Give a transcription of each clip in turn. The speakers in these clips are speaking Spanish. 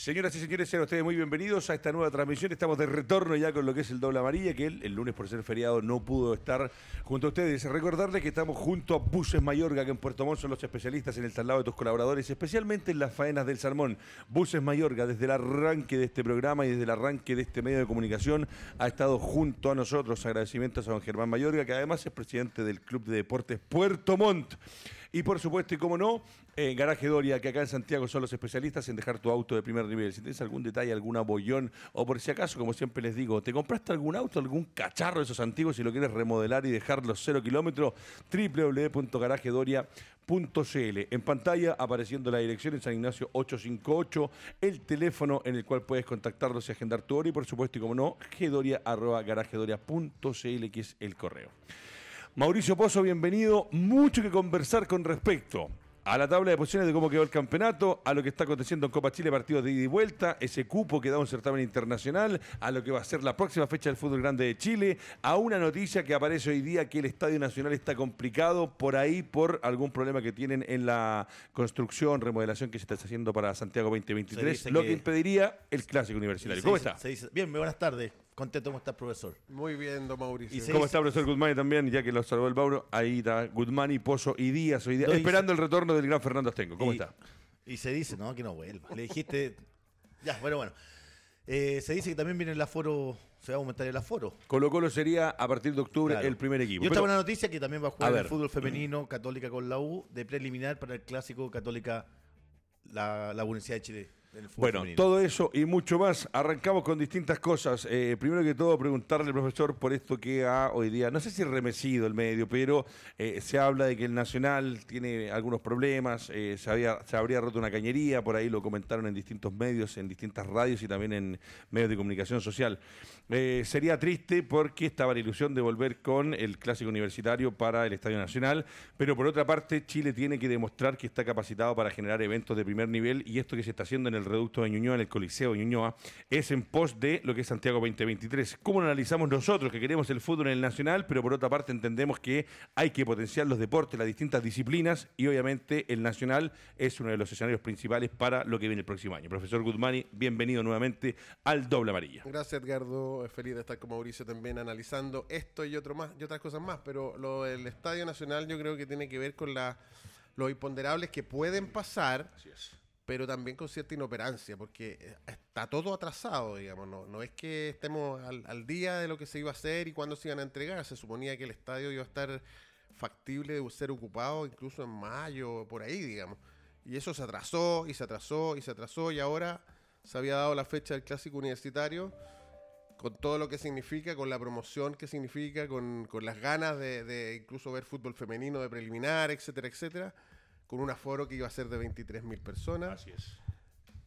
Señoras y señores, sean ustedes muy bienvenidos a esta nueva transmisión. Estamos de retorno ya con lo que es el doble amarilla, que el lunes por ser feriado no pudo estar junto a ustedes. Recordarles que estamos junto a Buses Mayorga, que en Puerto Montt son los especialistas en el traslado de tus colaboradores, especialmente en las faenas del salmón. Buses Mayorga, desde el arranque de este programa y desde el arranque de este medio de comunicación, ha estado junto a nosotros. Agradecimientos a don Germán Mayorga, que además es presidente del Club de Deportes Puerto Montt. Y por supuesto, y como no, en Garaje Doria, que acá en Santiago son los especialistas en dejar tu auto de primer nivel. Si tienes algún detalle, algún abollón, o por si acaso, como siempre les digo, ¿te compraste algún auto, algún cacharro de esos antiguos y lo quieres remodelar y dejarlo cero kilómetros? www.garajedoria.cl. En pantalla apareciendo la dirección en San Ignacio 858, el teléfono en el cual puedes contactarlos y agendar tu hora y por supuesto, y como no, gdoria.garajedoria.cl, que es el correo. Mauricio Pozo, bienvenido. Mucho que conversar con respecto a la tabla de posiciones de cómo quedó el campeonato, a lo que está aconteciendo en Copa Chile, partidos de ida y vuelta, ese cupo que da un certamen internacional, a lo que va a ser la próxima fecha del fútbol grande de Chile, a una noticia que aparece hoy día que el Estadio Nacional está complicado por ahí por algún problema que tienen en la construcción, remodelación que se está haciendo para Santiago 2023, lo que, impediría el clásico universitario. ¿Cómo está? bien, buenas tardes. Contento, ¿cómo está, profesor? Muy bien, don Mauricio. ¿Cómo está, profesor Guzmán también? Ya que lo salvó el Bauro, ahí está Guzmán y Pozo y Díaz hoy día, esperando el retorno del gran Fernando Astengo. ¿Cómo está? Y se dice, no, que no vuelva. Le dijiste. ya, bueno, bueno. Eh, se dice que también viene el aforo, se va a aumentar el aforo. Colo Colo sería a partir de octubre el primer equipo. Y otra buena noticia que también va a jugar el fútbol femenino Católica con la U de preliminar para el clásico Católica la, la Universidad de Chile. Bueno, todo eso y mucho más. Arrancamos con distintas cosas. Eh, primero que todo, preguntarle al profesor por esto que ha hoy día, no sé si remecido el medio, pero eh, se habla de que el Nacional tiene algunos problemas, eh, se, había, se habría roto una cañería, por ahí lo comentaron en distintos medios, en distintas radios y también en medios de comunicación social. sería triste porque estaba la ilusión de volver con el clásico universitario para el Estadio Nacional, pero por otra parte, Chile tiene que demostrar que está capacitado para generar eventos de primer nivel y esto que se está haciendo en el el reducto de Ñuñoa, en el Coliseo de Ñuñoa, es en pos de lo que es Santiago 2023. ¿Cómo lo analizamos nosotros que queremos el fútbol en el nacional, pero por otra parte entendemos que hay que potenciar los deportes, las distintas disciplinas y obviamente el nacional es uno de los escenarios principales para lo que viene el próximo año. Profesor Guzmani, bienvenido nuevamente al Doble Amarilla. Gracias Edgardo, feliz de estar con Mauricio también analizando esto y otro más y otras cosas más, pero lo del Estadio Nacional yo creo que tiene que ver con la, los imponderables que pueden pasar. Pero también con cierta inoperancia, porque eh, está todo atrasado, digamos, no, no es que estemos al, día de lo que se iba a hacer y cuándo se iban a entregar, se suponía que el estadio iba a estar factible de ser ocupado incluso en mayo, por ahí, digamos, y eso se atrasó y se atrasó y se atrasó y ahora se había dado la fecha del clásico universitario con todo lo que significa, con la promoción que significa, con, con las ganas de, de incluso ver fútbol femenino de preliminar, etcétera, etcétera con un aforo que iba a ser de 23.000 personas. Así es.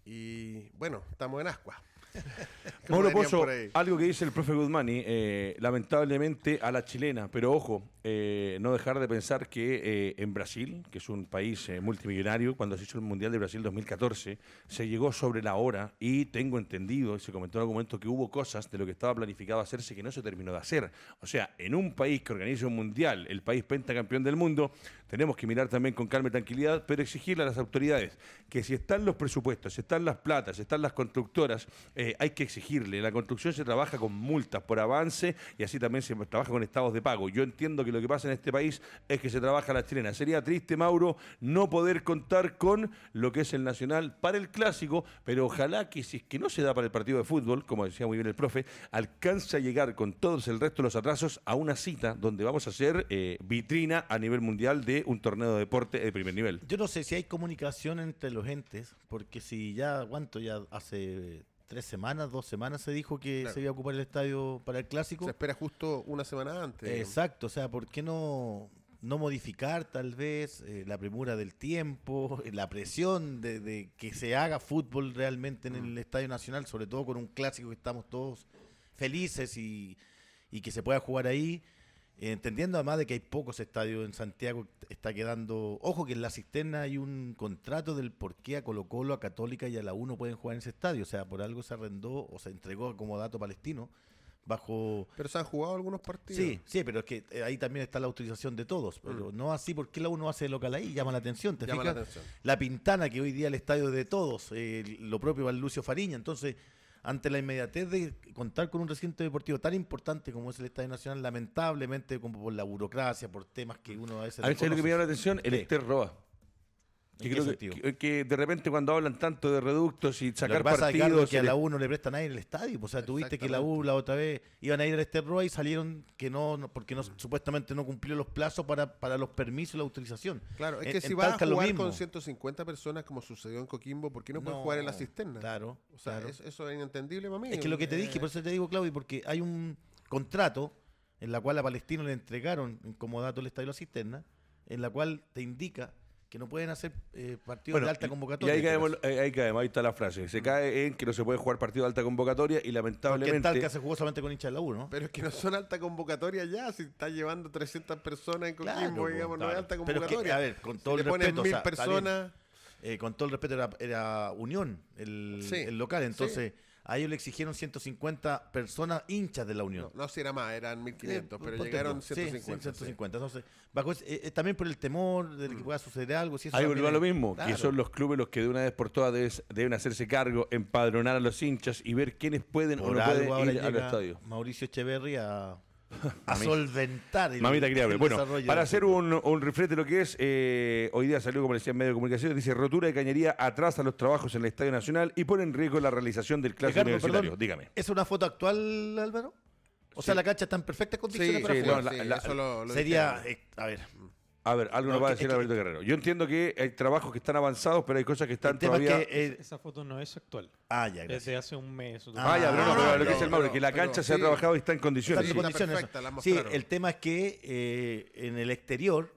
Y bueno, estamos en Ascua. Mauro Pozo, algo que dice el profe Guzmani, eh, lamentablemente a la chilena, pero ojo, eh, no dejar de pensar que eh, en Brasil, que es un país multimillonario, cuando se hizo el Mundial de Brasil 2014, se llegó sobre la hora y tengo entendido, y se comentó en algún momento, que hubo cosas de lo que estaba planificado hacerse que no se terminó de hacer. O sea, en un país que organiza un Mundial, el país pentacampeón del mundo, tenemos que mirar también con calma y tranquilidad, pero exigirle a las autoridades que si están los presupuestos, si están las platas, si están las constructoras, eh, hay que exigirle. La construcción se trabaja con multas por avance y así también se trabaja con estados de pago. Yo entiendo que lo que pasa en este país es que se trabaja la chilena. Sería triste, Mauro, no poder contar con lo que es el Nacional para el clásico, pero ojalá que si es que no se da para el partido de fútbol, como decía muy bien el profe, alcance a llegar con todos el resto de los atrasos a una cita donde vamos a hacer eh, vitrina a nivel mundial de un torneo de deporte de primer nivel. Yo no sé si hay comunicación entre los entes, porque si ya, ¿cuánto? Ya hace tres semanas, dos semanas se dijo que se iba a ocupar el estadio para el clásico. Se espera justo una semana antes. Exacto, o sea, ¿por qué no, no modificar tal vez eh, la premura del tiempo, la presión de, que se haga fútbol realmente en el mm. Estadio Nacional, sobre todo con un clásico que estamos todos felices y, y que se pueda jugar ahí? Entendiendo además de que hay pocos estadios en Santiago, está quedando. Ojo que en la cisterna hay un contrato del por qué a Colo Colo, a Católica y a la U no pueden jugar en ese estadio. O sea, por algo se arrendó o se entregó como dato palestino bajo... Pero se han jugado algunos partidos. Sí, sí, pero es que eh, ahí también está la autorización de todos. Pero mm. no así, porque la uno hace local ahí? Llama la atención, ¿te Llama La, atención. la, Pintana, que hoy día el estadio de todos, eh, lo propio va Lucio Fariña. Entonces, ante la inmediatez de contar con un recinto deportivo tan importante como es el Estadio Nacional, lamentablemente, como por la burocracia, por temas que uno a veces... A veces lo que me llama la atención, el. Roa. Que, que, de repente cuando hablan tanto de reductos y sacar lo que pasa, partidos... que a la U no le prestan a ir el estadio. O sea, tuviste que la U la otra vez iban a ir al Esterroa y salieron que no, porque no, supuestamente no cumplió los plazos para, para los permisos y la autorización. Claro, es que si vas a jugar con 150 personas como sucedió en Coquimbo, ¿por qué no, puedes jugar en la cisterna? Claro. O sea, eso es inentendible para mí. Es que lo que te dije, por eso te digo, Claudio, porque hay un contrato en la cual a Palestino le entregaron como dato el estadio de la cisterna, en la cual te indica que no pueden hacer eh, partidos de alta convocatoria. Y ahí caemos, ahí caemos, ahí está la frase. Se cae en que no se puede jugar partidos de alta convocatoria y lamentablemente... Porque tal que se jugó solamente con hinchas de la U, ¿no? Pero es que no son alta convocatoria ya, si está llevando 300 personas en Coquimbo, digamos, no es alta convocatoria. a ver, con todo el respeto... mil personas... Eh, con todo el respeto era, era Unión, el, el local, entonces... A ellos le exigieron 150 personas hinchas de la Unión. No, si era más, eran 1500, pero llegaron 150. 150. Entonces, eh, eh, también por el temor de que mm. pueda suceder algo. Si Ahí vuelve a lo mismo, que son los clubes los que de una vez por todas deben, hacerse cargo, empadronar a los hinchas y ver quiénes pueden o no pueden ir al estadio. Mauricio Echeverry a a solventar el, Mamita el Bueno, para hacer un, un refrete de lo que es, eh, hoy día salió, como decía, en medio de comunicación, dice rotura de cañería atrasa los trabajos en el Estadio Nacional y pone en riesgo la realización del clásico universitario. Dígame. ¿Es una foto actual, Álvaro? O sea, la cancha está en perfectas condiciones para jugar. Sería, eh, a ver, a ver, algo nos va a decir Alberto Guerrero. Yo entiendo que hay trabajos que están avanzados, pero hay cosas que están todavía. Eh, esa foto no es actual. Ah, ya, gracias. Desde hace un mes. Ah, ya, pero no, pero lo que dice el Mauro, que la cancha se ha trabajado y está en condiciones. Está en condiciones. sí, el tema es que eh, en el exterior,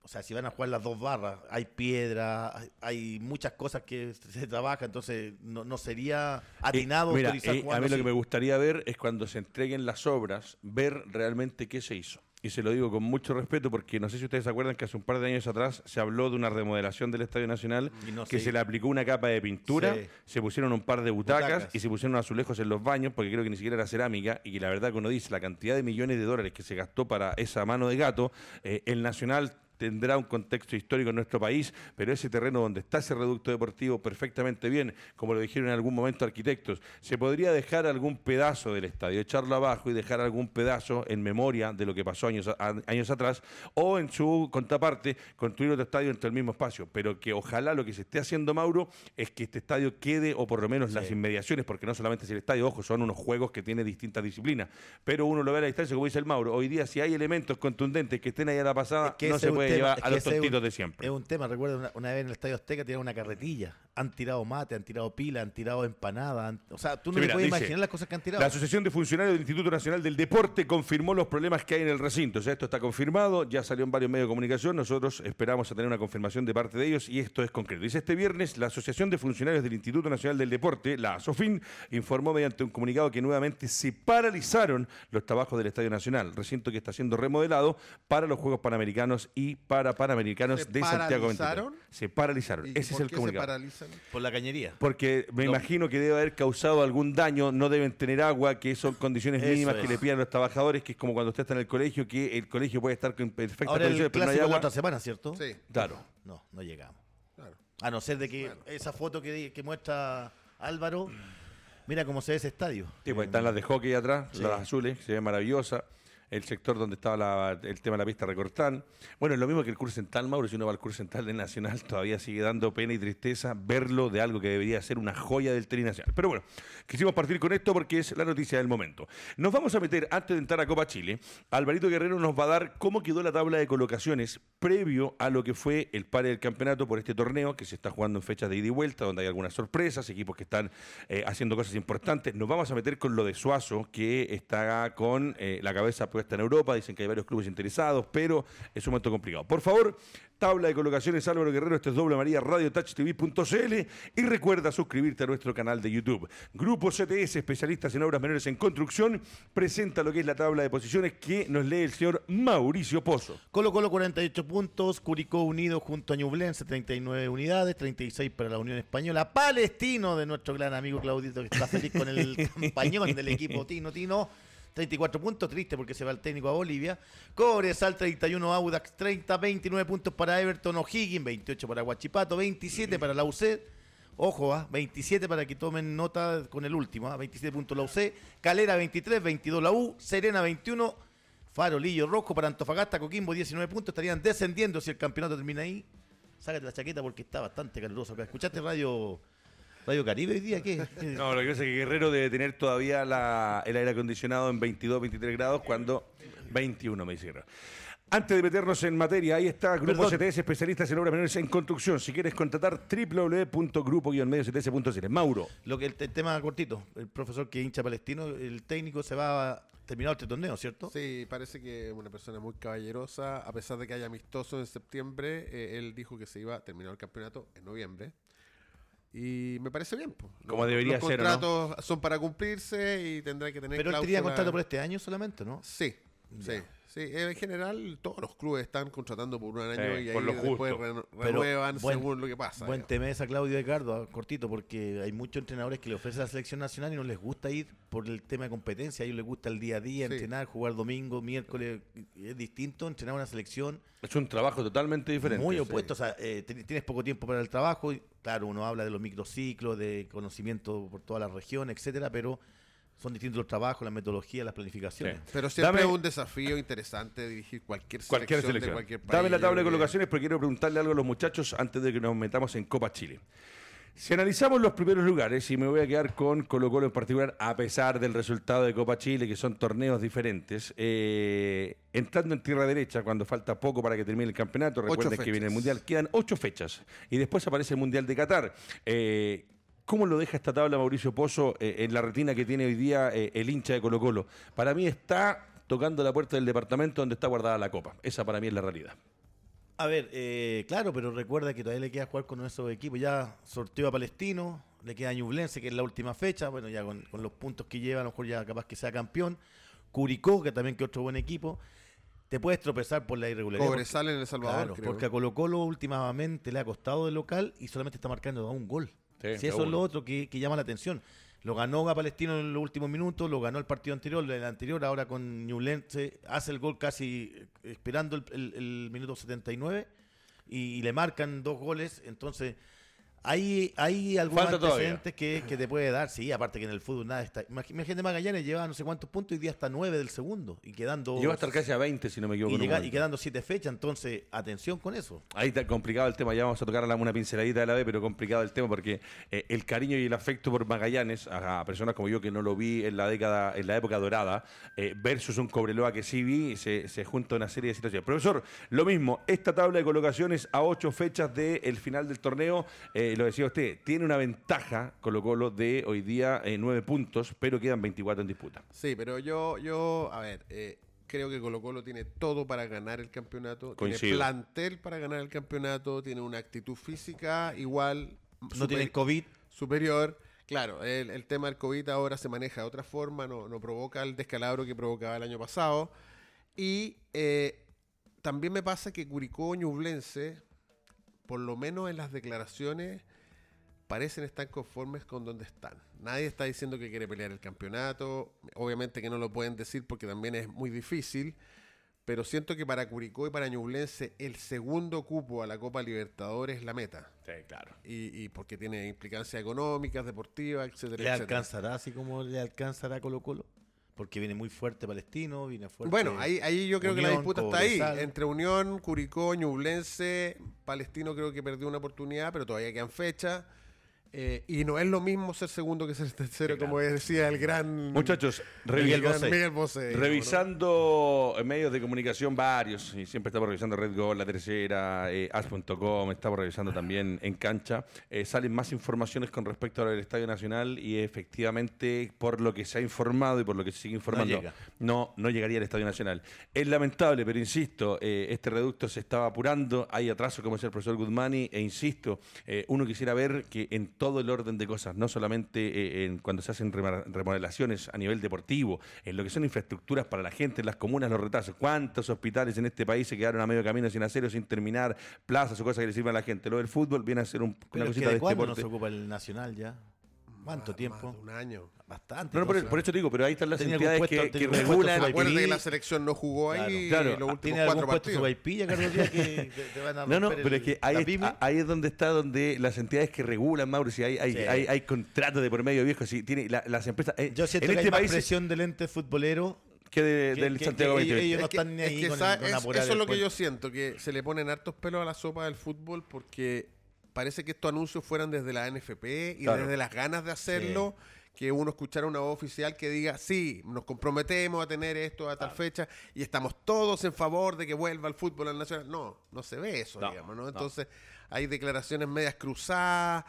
o sea, si van a jugar las dos barras, hay piedra, hay muchas cosas que se trabaja, entonces no, no sería eh, atinado mira, A mí lo que me gustaría ver es cuando se entreguen las obras, ver realmente qué se hizo y se lo digo con mucho respeto porque no sé si ustedes se acuerdan que hace un par de años atrás se habló de una remodelación del Estadio Nacional que se le aplicó una capa de pintura, se pusieron un par de butacas, y se pusieron azulejos en los baños porque creo que ni siquiera era cerámica y que la verdad que uno dice la cantidad de millones de dólares que se gastó para esa mano de gato, eh, el Nacional tendrá un contexto histórico en nuestro país, pero ese terreno donde está ese reducto deportivo perfectamente bien, como lo dijeron en algún momento arquitectos, se podría dejar algún pedazo del estadio, echarlo abajo y dejar algún pedazo en memoria de lo que pasó años, años atrás, o en su contraparte, construir otro estadio entre el mismo espacio. Pero que ojalá lo que se esté haciendo, Mauro, es que este estadio quede, o por lo menos las inmediaciones, porque no solamente es el estadio, ojo, son unos juegos que tienen distintas disciplinas, pero uno lo ve a la distancia, como dice el Mauro, hoy día si hay elementos contundentes que estén ahí a la pasada, no se puede a los tontitos de siempre. Es un tema, recuerdo una, vez en el Estadio Azteca tiraron una carretilla. Han tirado mate, han tirado pila, han tirado empanada. o sea, tú no te puedes imaginar las cosas que han tirado. La Asociación de Funcionarios del Instituto Nacional del Deporte confirmó los problemas que hay en el recinto. O sea, esto está confirmado, ya salió en varios medios de comunicación. Nosotros esperamos a tener una confirmación de parte de ellos y esto es concreto. Dice este viernes, la Asociación de Funcionarios del Instituto Nacional del Deporte, la ASOFIN, informó mediante un comunicado que nuevamente se paralizaron los trabajos del Estadio Nacional, recinto que está siendo remodelado para los Juegos Panamericanos y para Panamericanos de Santiago Se paralizaron. Ese es el comunicado. Se Por la cañería. Porque me imagino que debe haber causado algún daño, no deben tener agua, que son condiciones mínimas que le piden a los trabajadores, que es como cuando usted está en el colegio, que el colegio puede estar con perfectas condiciones, pero no hay agua. otra semana, ¿cierto? Sí. Claro. No, no llegamos. Claro. A no ser de que esa foto que, que muestra Álvaro, mira cómo se ve ese estadio. Sí, pues están las de hockey atrás, las azules, se ve maravillosa el sector donde estaba el tema de la pista recortán. Bueno, es lo mismo que el curso central, Mauro, si uno va al curso central del Nacional, todavía sigue dando pena y tristeza verlo de algo que debería ser una joya del tri nacional. Pero bueno, quisimos partir con esto porque es la noticia del momento. Nos vamos a meter, antes de entrar a Copa Chile, Alvarito Guerrero nos va a dar cómo quedó la tabla de colocaciones previo a lo que fue el pare del campeonato por este torneo que se está jugando en fechas de ida y vuelta, donde hay algunas sorpresas, equipos que están eh, haciendo cosas importantes. Nos vamos a meter con lo de Suazo, que está con eh, la cabeza puesta en Europa, dicen que hay varios clubes interesados, pero es un momento complicado. Por favor, tabla de colocaciones Álvaro Guerrero, esto es Doble María Radio Touch TV.cl y recuerda suscribirte a nuestro canal de YouTube. Grupo CTS, especialistas en obras menores en construcción, presenta lo que es la tabla de posiciones que nos lee el señor Mauricio Pozo. Colo Colo 48 puntos, Curicó Unido junto a Ñublense 39 unidades, 36 para la Unión Española, Palestino de nuestro gran amigo Claudito que está feliz con el campañón del equipo Tino Tino 34 puntos, triste porque se va el técnico a Bolivia. Cobresal 31, Audax 30, 29 puntos para Everton, O'Higgins 28 para Huachipato, 27 para la UC. Ojo, ¿ah? 27 para que tomen nota con el último, ¿ah? 27 puntos la UC, Calera 23, 22 la U, Serena 21, Farolillo Rojo para Antofagasta, Coquimbo 19 puntos, estarían descendiendo si el campeonato termina ahí. Sácate la chaqueta porque está bastante caluroso acá. ¿Escuchaste radio Radio Caribe hoy día? ¿Qué? No, lo que pasa es que Guerrero debe tener todavía la, el aire acondicionado en 22, 23 grados cuando 21 me dice. Antes de meternos en materia, ahí está Grupo CTS, especialistas en obras menores en construcción. Si quieres contratar, www.grupo-cts.cl. Mauro. Lo que el, tema cortito, el profesor que hincha palestino, el técnico se va a terminar este torneo, ¿cierto? Sí, parece que es una persona muy caballerosa, a pesar de que haya amistoso en septiembre, eh, él dijo que se iba a terminar el campeonato en noviembre. Y me parece bien. Como debería ser. Los contratos son para cumplirse y tendrá que tener. Pero él tenía contrato por este año solamente, ¿no? Sí, sí. Sí, en general todos los clubes están contratando por un año y ahí después renuevan según lo que pasa. Buen tema esa Claudio Ricardo, ah, cortito, porque hay muchos entrenadores que le ofrecen a la selección nacional y no les gusta ir por el tema de competencia. A ellos les gusta el día a día, entrenar, jugar domingo, miércoles. Es distinto entrenar una selección. Es un trabajo totalmente diferente. Muy opuesto. O sea, eh, tienes poco tiempo para el trabajo. Claro, uno habla de los microciclos, de conocimiento por toda la región, etcétera, pero son distintos los trabajos, las metodologías, las planificaciones. Pero siempre es un desafío interesante dirigir cualquier selección, cualquier selección. de cualquier país. Dame la tabla de colocaciones porque quiero preguntarle algo a los muchachos antes de que nos metamos en Copa Chile. Si analizamos los primeros lugares, y me voy a quedar con Colo Colo en particular, a pesar del resultado de Copa Chile, que son torneos diferentes, eh, entrando en tierra derecha, cuando falta poco para que termine el campeonato, recuerden que viene el Mundial, quedan ocho fechas, y después aparece el Mundial de Qatar. Eh, ¿Cómo lo deja esta tabla Mauricio Pozo eh, en la retina que tiene hoy día eh, el hincha de Colo Colo? Para mí está tocando la puerta del departamento donde está guardada la copa. Esa para mí es la realidad. A ver, eh, claro, pero recuerda que todavía le queda jugar con nuestro equipo. Ya sorteó a Palestino, le queda a Ñublense, que es la última fecha. Bueno, ya con, los puntos que lleva, a lo mejor ya capaz que sea campeón. Curicó, que también que otro buen equipo. Te puedes tropezar por la irregularidad. Cobresal en El Salvador. porque a Colo Colo últimamente le ha costado de local y solamente está marcando un gol si eso es lo otro que, llama la atención. Lo ganó a Palestino en los últimos minutos, lo ganó el partido anterior, el anterior, ahora con Newlense hace el gol casi eh, esperando el, minuto 79 y, y, le marcan dos goles. Entonces, hay, hay algunos antecedentes que, que, te puede dar, sí, aparte que en el fútbol nada está. Imagínate Magallanes lleva no sé cuántos puntos y día hasta nueve del segundo y quedando. Lleva hasta casi a 20, si no me equivoco. Y, y quedando siete fechas, entonces atención con eso. Ahí está complicado el tema, ya vamos a tocar una pinceladita de la B, pero complicado el tema porque eh, el cariño y el afecto por Magallanes, a, personas como yo que no lo vi en la década, en la época dorada, eh, versus un Cobreloa que sí vi, se, se junta una serie de situaciones. Profesor, lo mismo, esta tabla de colocaciones a ocho fechas del final del torneo. Eh, lo decía usted, tiene una ventaja Colo Colo de hoy día eh, nueve puntos, pero quedan 24 en disputa. Sí, pero yo, yo a ver, eh, creo que Colo Colo tiene todo para ganar el campeonato, tiene plantel para ganar el campeonato, tiene una actitud física igual. No tiene COVID. Superior. Claro, el, tema del COVID ahora se maneja de otra forma, no, no provoca el descalabro que provocaba el año pasado. Y eh, también me pasa que Curicó Ñublense, por lo menos en las declaraciones, parecen estar conformes con donde están. Nadie está diciendo que quiere pelear el campeonato. Obviamente que no lo pueden decir porque también es muy difícil. Pero siento que para Curicó y para Ñublense el segundo cupo a la Copa Libertadores es la meta. Sí, claro. Y, porque tiene implicancias económicas, deportivas, etcétera. ¿Le alcanzará así como le alcanzará Colo Colo? Porque viene muy fuerte Palestino, viene fuerte. Bueno, ahí, ahí yo creo que la disputa está ahí. Entre Unión, Curicó, Ñublense, Palestino creo que perdió una oportunidad, pero todavía quedan fechas. Eh, y no es lo mismo ser segundo que ser tercero, como decía el gran. Muchachos, revisando medios de comunicación varios, y siempre estamos revisando Red Gol, La Tercera, eh, As.com, estamos revisando también en cancha. Eh, salen más informaciones con respecto al Estadio Nacional y efectivamente, por lo que se ha informado y por lo que se sigue informando, no, no, llegaría al Estadio Nacional. Es lamentable, pero insisto, este reducto se estaba apurando, hay atraso, como decía el profesor Guzmani, e insisto, uno quisiera ver que en todo el orden de cosas, no solamente eh, en cuando se hacen remodelaciones a nivel deportivo, en lo que son infraestructuras para la gente, en las comunas, los retrasos. ¿Cuántos hospitales en este país se quedaron a medio camino sin hacer o sin terminar, plazas o cosas que le sirvan a la gente? Lo del fútbol viene a ser un, una cosita de, este ¿cuándo no se ocupa el Nacional ya? ¿Cuánto tiempo? un año. Bastante. No, no, por, eso te digo, pero ahí están las Tenía entidades que, regulan. Acuérdate que la selección no jugó ahí Claro. los últimos ¿Tiene algún cuatro partidos. Sobaipilla, Carlos Díaz, que te, te van a No, no, pero el- es que ahí, es donde está donde las entidades que regulan, Mauricio, hay, hay, Sí. hay, hay contratos de por medio viejo, sí, tiene la- las empresas. eh, Yo siento en que este hay más país presión del ente futbolero. que, de- que- del que- Santiago que 2020. ellos no Es que- están ni es ahí que con, sa- con es- apurar eso es lo que yo siento, que se le ponen hartos pelos a la sopa del fútbol porque parece que estos anuncios fueran desde la NFP y Claro. desde las ganas de hacerlo, que uno escuchara una voz oficial que diga, sí, nos comprometemos a tener esto a tal fecha y estamos todos en favor de que vuelva el fútbol al nacional. No, no se ve eso, No, digamos, ¿no? no. Entonces hay declaraciones medias cruzadas.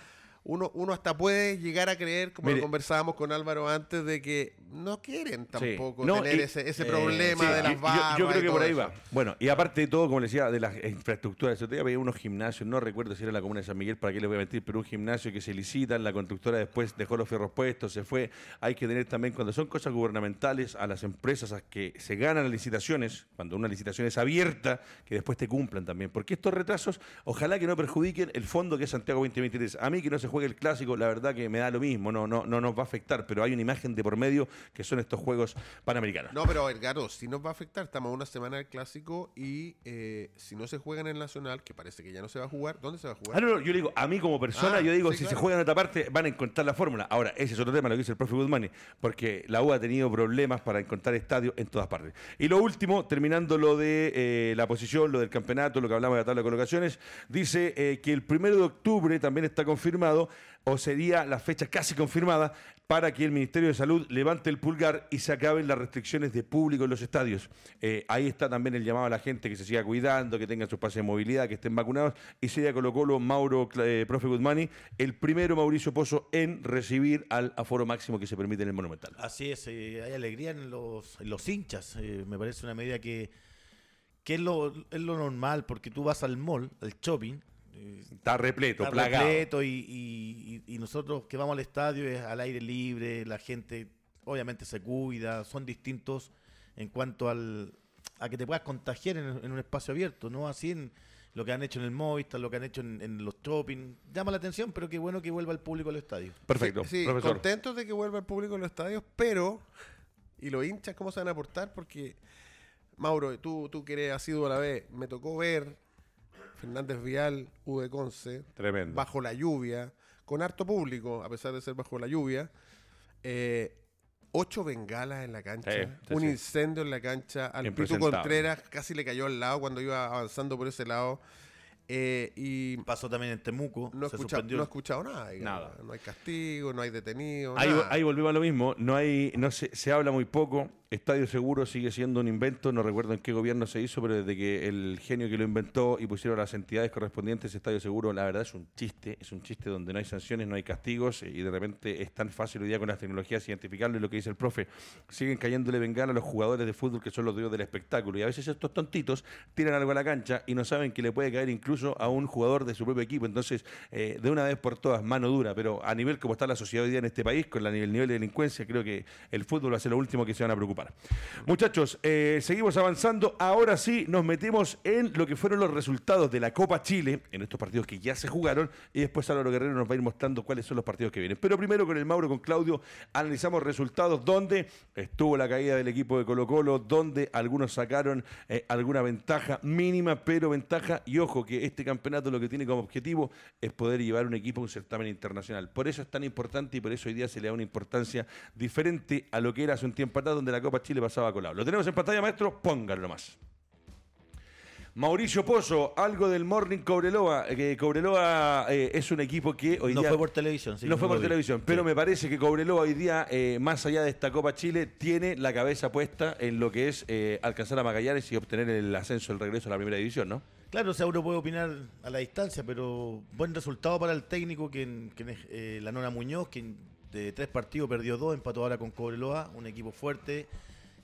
Uno, uno hasta puede llegar a creer, como Mire. lo conversábamos con Álvaro antes, de que no quieren tampoco No, tener y- ese, ese eh, problema Sí, de las barras. Yo, creo que por ahí eso. va. Bueno, y aparte de todo, como le decía, de las infraestructuras, yo te había unos gimnasios, no recuerdo si era la comuna de San Miguel, para qué les voy a mentir, pero un gimnasio que se licitan, la constructora después dejó los fierros puestos, se fue. Hay que tener también, cuando son cosas gubernamentales, a las empresas a que se ganan las licitaciones, cuando una licitación es abierta, que después te cumplan también. Porque estos retrasos, ojalá que no perjudiquen el fondo que es Santiago 2023. A mí que no se juegue el clásico, la verdad que me da lo mismo, no, no, no nos va a afectar, pero hay una imagen de por medio que son estos Juegos Panamericanos. No, pero Edgardo, si nos va a afectar, estamos una semana del clásico y eh, si no se juega en el Nacional, que parece que ya no se va a jugar, ¿dónde se va a jugar? Ah, no, no, yo digo, a mí como persona, Ah, yo digo, sí, si claro. se juega en otra parte, van a encontrar la fórmula. Ahora, ese es otro tema, lo que dice el profe Guzmán, porque la U ha tenido problemas para encontrar estadios en todas partes. Y lo último, terminando lo de eh, la posición, lo del campeonato, lo que hablamos de la tabla de colocaciones, dice eh, que el primero de octubre también está confirmado, o sería la fecha casi confirmada, para que el Ministerio de Salud levante el pulgar y se acaben las restricciones de público en los estadios. Eh, ahí está también el llamado a la gente que se siga cuidando, que tengan su espacio de movilidad, que estén vacunados. Y sería Colo Colo, Mauro, eh, profe Guzmani, el primero Mauricio Pozo en recibir al aforo máximo que se permite en el Monumental. Así es, eh, hay alegría en los, los hinchas. me parece una medida que, que es, lo, es lo normal, porque tú vas al mall, al shopping, Está repleto, está plagado. repleto y, y- y- y nosotros que vamos al estadio es al aire libre, la gente obviamente se cuida, son distintos en cuanto al, a que te puedas contagiar en, en un espacio abierto, no así en lo que han hecho en el Movistar, lo que han hecho en, en los shopping. Llama la atención, pero qué bueno que vuelva el público al estadio. Perfecto, Sí, sí, profesor. contentos de que vuelva el público en los estadios, pero, ¿y los hinchas cómo se van a aportar? Porque, Mauro, tú, tú que eres asiduo a la vez, me tocó ver Fernández Vial, U de Conce, Tremendo. bajo la lluvia, con harto público, a pesar de ser bajo la lluvia. eh, ocho bengalas en la cancha, Sí, sí, un sí. incendio en la cancha. Al Pitu. Contreras casi le cayó al lado cuando iba avanzando por ese lado. eh, y Pasó también en Temuco, no se no he escuchado nada. digamos. Nada. No hay castigo, no hay detenido. Ahí, nada. ahí volvemos a lo mismo, no hay, no se, se habla muy poco, Estadio Seguro sigue siendo un invento, no recuerdo en qué gobierno se hizo, pero desde que el genio que lo inventó y pusieron las entidades correspondientes, Estadio Seguro, la verdad es un chiste, es un chiste donde no hay sanciones, no hay castigos, y de repente es tan fácil hoy día con las tecnologías identificarlo, y lo que dice el profe, siguen cayéndole bengala a los jugadores de fútbol que son los dueños del espectáculo, y a veces estos tontitos tiran algo a la cancha y no saben que le puede caer incluso a un jugador de su propio equipo, entonces eh, de una vez por todas, mano dura, pero a nivel como está la sociedad hoy día en este país, con el nivel de delincuencia, creo que el fútbol va a ser lo último que se van a preocupar. Muchachos, eh, seguimos avanzando. Ahora sí nos metemos en lo que fueron los resultados de la Copa Chile, en estos partidos que ya se jugaron, y después Álvaro Guerrero nos va a ir mostrando cuáles son los partidos que vienen. Pero primero con el Mauro, con Claudio, analizamos resultados donde estuvo la caída del equipo de Colo Colo, donde algunos sacaron eh, alguna ventaja mínima, pero ventaja, y ojo que este campeonato lo que tiene como objetivo es poder llevar un equipo a un certamen internacional. Por eso es tan importante y por eso hoy día se le da una importancia diferente a lo que era hace un tiempo atrás, donde la Copa Chile pasaba colado. Lo tenemos en pantalla, maestro, pónganlo más. Mauricio Pozo, algo del Morning Cobreloa. Que Cobreloa eh, es un equipo que hoy no día. fue por televisión, sí, no fue por vi. televisión, pero Sí. me parece que Cobreloa hoy día, eh, más allá de esta Copa Chile, tiene la cabeza puesta en lo que es eh, alcanzar a Magallanes y obtener el ascenso, el regreso a la primera división, ¿no? Claro, o sea, uno puede opinar a la distancia, pero buen resultado para el técnico, quien, quien es la Nona Muñoz, quien de tres partidos perdió dos, empató ahora con Cobreloa, un equipo fuerte.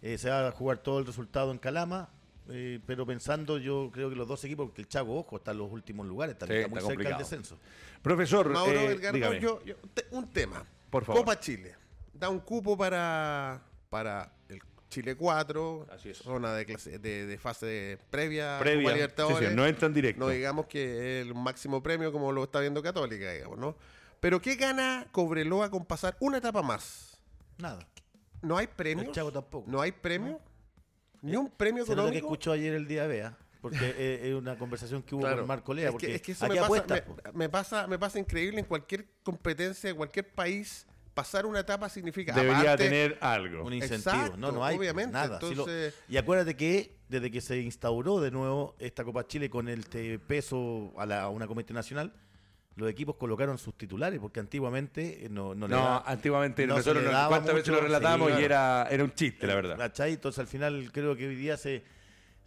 Eh, se va a jugar todo el resultado en Calama, eh, pero pensando, yo creo que los dos equipos, porque el Chago, ojo, está en los últimos lugares, está, Sí, está está muy cerca del complicado. descenso. Profesor, Mauro eh, Delgado, yo- yo- te- un tema. Por favor. Copa Chile. Da un cupo para, para el Chile 4, Así es. zona de, clase- de, de fase previa, previa, sí, sí, no entran directo. No digamos que es el máximo premio como lo está viendo Católica, digamos, ¿no? Pero ¿qué gana Cobreloa con pasar una etapa más? Nada. ¿No hay premio? El Chaco tampoco. ¿No hay premio? ¿Ni un premio Eso es lo que económico? escuchó ayer el día Bea, porque es, una conversación que hubo Claro. con Marco Lea, Es porque que, es que eso me pasa, apuestas, me, pasa, me pasa increíble en cualquier competencia de cualquier país. Pasar una etapa significa. Debería aparte, tener algo. un incentivo. Exacto, no, no hay obviamente, nada. Si lo- entonces- y acuérdate que desde que se instauró de nuevo esta Copa Chile con el peso a, la, a una comité nacional, los equipos colocaron sus titulares, porque antiguamente eh, no, no le No, antiguamente no nosotros le cuántas veces lo relatamos sí, y era, era un chiste, la verdad. ¿Cachai? Entonces al final creo que hoy día se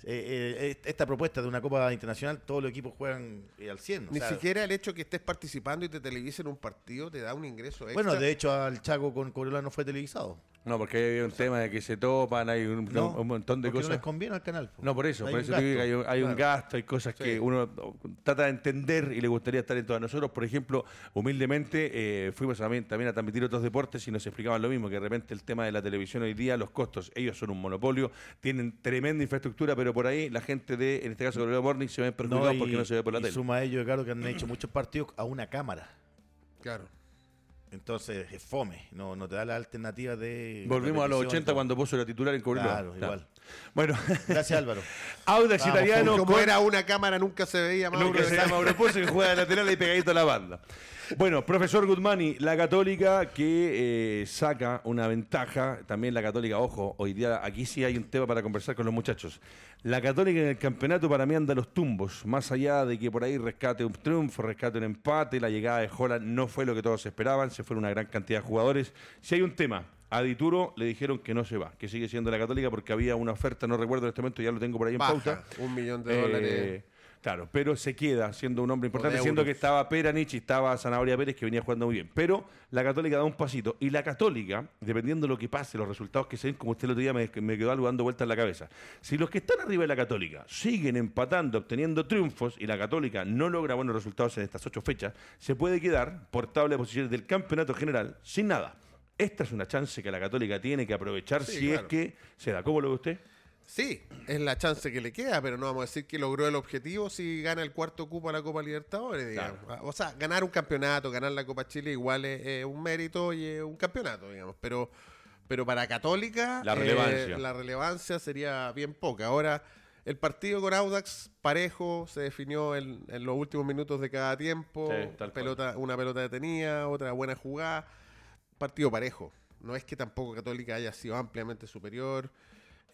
eh, eh, esta propuesta de una Copa Internacional, todos los equipos juegan eh, al 100. o Ni sea, siquiera el hecho que estés participando y te televisen un partido te da un ingreso extra. Bueno, de hecho al Chaco con Cobreloa no fue televisado. No, porque hay un tema de que se topan, hay un, No, un montón de porque no cosas. les conviene al canal. No, por eso, Hay por eso te digo que hay, un- hay un claro. gasto, hay cosas Sí. que uno trata de entender y le gustaría estar en todas nosotros. Por ejemplo, humildemente eh, fuimos también, también a transmitir otros deportes y nos explicaban lo mismo, que de repente el tema de la televisión hoy día, los costos, ellos son un monopolio, tienen tremenda infraestructura, pero por ahí la gente de, en este caso, Colorado Morning se ven perjudicados y- porque no se ve por la y tele. suma a ello, Ricardo, que han hecho muchos partidos a una cámara. Claro. Entonces es fome, no, no te da la alternativa de. Volvimos a los repetición y 80 todo. cuando puso la titular en Cobreloa. Claro, igual. Bueno, Gracias, Álvaro. Audax Vamos, italiano Como con- era una cámara, nunca se veía más. Nunca se llama Mauro Pozo que juega de lateral y pegadito a la banda. Bueno, profesor Guzmani, la Católica que eh, saca una ventaja, también la Católica, ojo, hoy día aquí sí hay un tema para conversar con los muchachos. La Católica en el campeonato para mí anda los tumbos, más allá de que por ahí rescate un triunfo, rescate un empate, la llegada de Holland no fue lo que todos esperaban, se fueron una gran cantidad de jugadores. Si hay un tema, a Dituro le dijeron que no se va, que sigue siendo la Católica porque había una oferta, no recuerdo en este momento, ya lo tengo por ahí en Baja, pauta. un millón de Eh, dólares. Claro, pero se queda siendo un hombre importante, siendo que estaba Peranich y estaba Zanahoria Pérez, que venía jugando muy bien. Pero la Católica da un pasito. Y la Católica, dependiendo de lo que pase, los resultados que se den, como usted el otro día me, me quedó algo dando vueltas en la cabeza. Si los que están arriba de la Católica siguen empatando, obteniendo triunfos, y la Católica no logra buenos resultados en estas ocho fechas, se puede quedar por tabla de posiciones del campeonato general sin nada. Esta es una chance que la Católica tiene que aprovechar Sí, si claro. es que se da. ¿Cómo lo ve usted? Sí, es la chance que le queda, pero no vamos a decir que logró el objetivo si gana el cuarto cupo a la Copa Libertadores, digamos. O sea, ganar un campeonato, ganar la Copa Chile igual es, es un mérito y es un campeonato, digamos. Pero, pero para Católica La eh, relevancia. la relevancia sería bien poca. Ahora, el partido con Audax parejo se definió en, en los últimos minutos de cada tiempo. Sí, cual. pelota, una pelota detenida, otra buena jugada. Partido parejo. No es que tampoco Católica haya sido ampliamente superior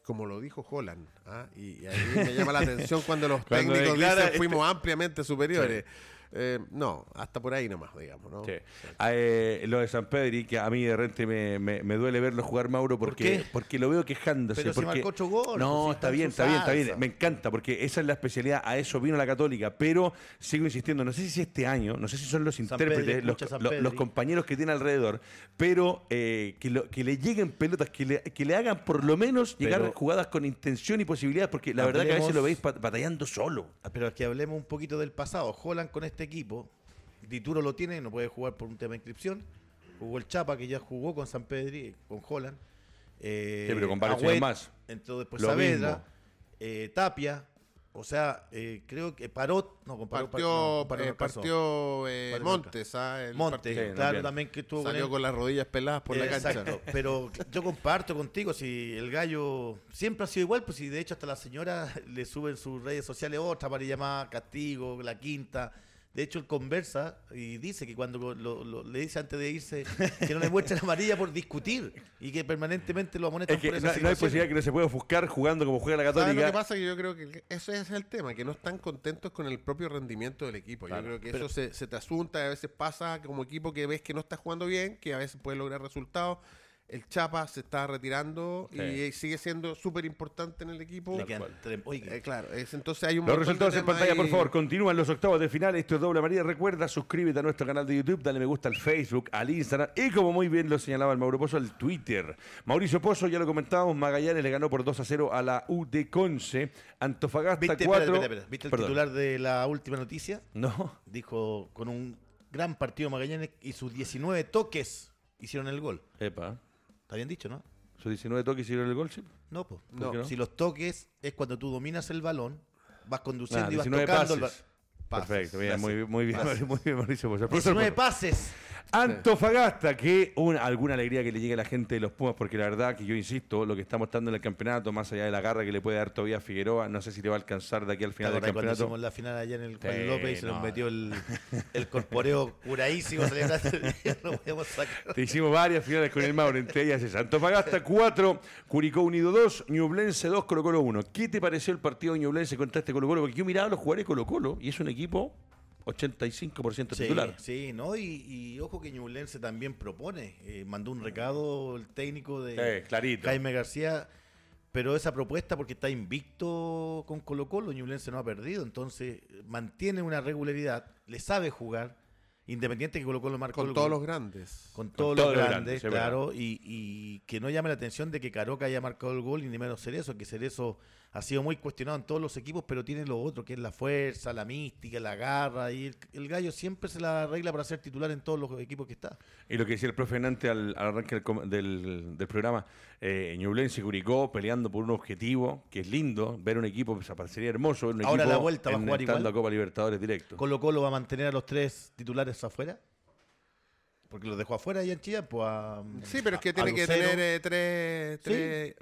como lo dijo Holland. ¿ah? Y, y ahí me llama la atención cuando los Cuando técnicos declara dicen este- fuimos ampliamente superiores. Eh, no, hasta por ahí nomás, digamos. ¿no? Sí. Eh, lo de San Pedri, que a mí de repente me, me- me duele verlo jugar Mauro ¿Por porque, porque lo veo quejándose. Pero si porque, marcó ocho goles, No, pues, si está está en bien, está bien, está bien. Me encanta porque esa es la especialidad. A eso vino la Católica. Pero sigo insistiendo, no sé si este año, no sé si son los San intérpretes, los, los compañeros que tiene alrededor, pero eh, que, lo- que le lleguen pelotas, que le, que le hagan por lo menos llegar jugadas con intención y posibilidades, porque la verdad que a veces lo veis bat- batallando solo. Ah, Pero es que hablemos un poquito del pasado. Holland con este equipo, Dituro lo tiene, no puede jugar por un tema de inscripción. Jugó el Chapa, que ya jugó con San Pedri, con Holland. Eh, Sí, pero con varios Agüet, más. Entonces después Lo Saavedra, eh, Tapia. O sea, eh, creo que Parot, no, con Parot, Partió, no, Parot eh, no partió eh, Montes. ¿ah? El Montes, partido. Claro, también. también que estuvo con Salió con las rodillas peladas por la cancha. Exacto, pero yo comparto contigo, si el gallo siempre ha sido igual, pues si de hecho hasta la señora le sube en sus redes sociales otra para llamar castigo, la quinta. De hecho, él conversa y dice que cuando lo- lo- le dice antes de irse que no le muestre la amarilla por discutir y que permanentemente lo amonestan Es que por no, esa no hay situación. posibilidad que no se pueda ofuscar jugando como juega la ¿Sabes Católica. lo que pasa? Que yo creo que eso es el tema, que no están contentos con el propio rendimiento del equipo. Claro, yo creo que pero- eso se, se te asunta, a veces pasa como equipo que ves que no está jugando bien, que a veces puede lograr resultados. El Chapa se está retirando Sí. y sigue siendo súper importante en el equipo. Eh, claro, es, entonces hay un Los resultados en pantalla, por favor. Continúan los octavos de final. Esto es Doble María. Recuerda, suscríbete a nuestro canal de YouTube, dale me gusta al Facebook, al Instagram y, como muy bien lo señalaba el Mauro Pozo, al Twitter. Mauricio Pozo, ya lo comentábamos, Magallanes le ganó por 2 a 0 a la U de Conce. Antofagasta ¿Viste, 4. espera, espera, espera. ¿Viste el Perdón. titular de la última noticia? No. Dijo, con un gran partido Magallanes y sus 19 toques hicieron el gol. Epa. ¿Está bien dicho, no? Sus 19 toques hicieron el gol, sí. No, pues. No. no? Si los toques es cuando tú dominas el balón, vas conduciendo Ah, y vas 19 tocando el pases. balón. Perfecto, bien, muy, muy bien, muy bien, Mauricio. 19 pases. Antofagasta, que una, alguna alegría que le llegue a la gente de los Pumas, porque la verdad que yo insisto, lo que está mostrando en el campeonato, más allá de la garra que le puede dar todavía a Figueroa, no sé si le va a alcanzar de aquí al final del campeonato. Cuando hicimos la final allá en el Juan López y se nos metió el, el corporeo curadísimo, no Te hicimos varias finales con el Mauro, entre ellas es Antofagasta 4, Curicó Unido 2, Ñublense 2, Colo Colo 1. ¿Qué te pareció el partido de Ñublense contra este Colo Colo? Porque yo miraba los jugadores de Colo Colo y es un equipo 85% titular. Sí, ¿no? Y, ojo que Ñublense también propone. Eh, mandó un recado el técnico de Jaime García, pero esa propuesta porque está invicto con Colo Colo, Ñublense no ha perdido, entonces mantiene una regularidad, le sabe jugar. Independiente que Colo Colo marcó Con todos los grandes. Con, todos los grandes, claro. Y, y, que no llame la atención de que Caroca haya marcado el gol y ni menos Cerezo, que Cerezo ha sido muy cuestionado en todos los equipos, pero tiene lo otro, que es la fuerza, la mística, la garra, y el, gallo siempre se la arregla para ser titular en todos los equipos que está. Y lo que decía el profe Nante al, arranque del, programa, eh, Ñublense Curicó peleando por un objetivo, que es lindo, ver un equipo, parecería hermoso ver un Ahora equipo la vuelta va a jugar igual. la Copa Libertadores directo. ¿Colo Colo va a mantener a los tres titulares afuera? Porque los dejó afuera ahí en Chile, pues a, Sí, pero es que tiene que tener eh, tres, tres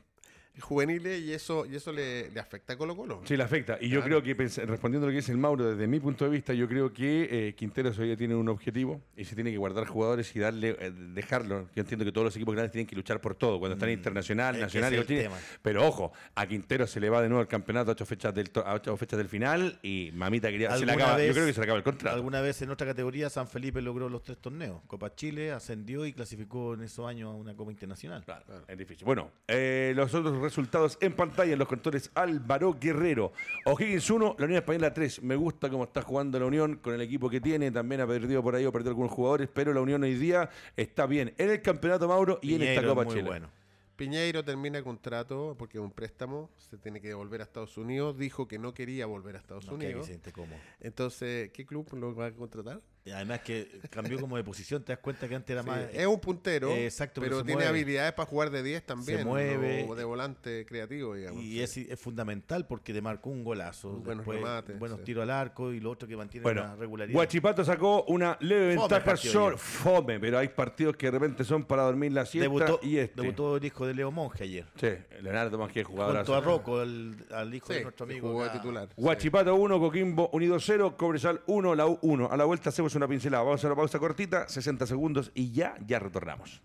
juveniles y eso, y eso le, afecta a Colo Colo. Sí, le afecta. Y yo creo que, respondiendo a lo que dice el Mauro, desde mi punto de vista, yo creo que eh, Quintero todavía tiene un objetivo y se tiene que guardar jugadores y darle eh, dejarlo. Yo entiendo que todos los equipos grandes tienen que luchar por todo, cuando están mm, internacional, nacional, y pero ojo, a Quintero se le va de nuevo el campeonato a ocho fechas del, a ocho fechas del final y mamita quería, se le acaba, yo creo que se le acaba el contrato. Alguna vez en otra categoría San Felipe logró los tres torneos. Copa Chile ascendió y clasificó en esos años a una Copa Internacional. Claro, es difícil. Bueno, eh, los otros resultados en pantalla en los controles Álvaro Guerrero. O'Higgins 1, la Unión Española 3. Me gusta cómo está jugando la Unión con el equipo que tiene. También ha perdido por ahí o perdido algunos jugadores, pero la Unión hoy día está bien en el Campeonato Mauro y en esta Copa Chile. Bueno. Piñeiro termina el contrato porque es un préstamo, se tiene que volver a Estados Unidos. Dijo que no quería volver a Estados Unidos. Entonces, ¿qué club lo va a contratar? Además que cambió como de posición, te das cuenta que antes era más... Es un puntero, exacto, pero, tiene habilidades para jugar de 10 también. Se mueve. O de volante creativo, digamos. Y es, fundamental porque te marcó un golazo. Buenos remates. Buenos tiros al arco y lo otro que mantiene una regularidad. Guachipato sacó una leve ventaja short. Fome, pero hay partidos que de repente son para dormir la siesta debutó, y este. Debutó el hijo de Leo Monge ayer. Sí, Leonardo Monge, jugador. Junto a Rocco, al hijo de nuestro amigo. Jugó titular. Guachipato 1, Coquimbo Unido 0, Cobresal 1, la U 1. A la vuelta hacemos una pincelada. Vamos a pausa cortita, 60 segundos y ya, ya retornamos.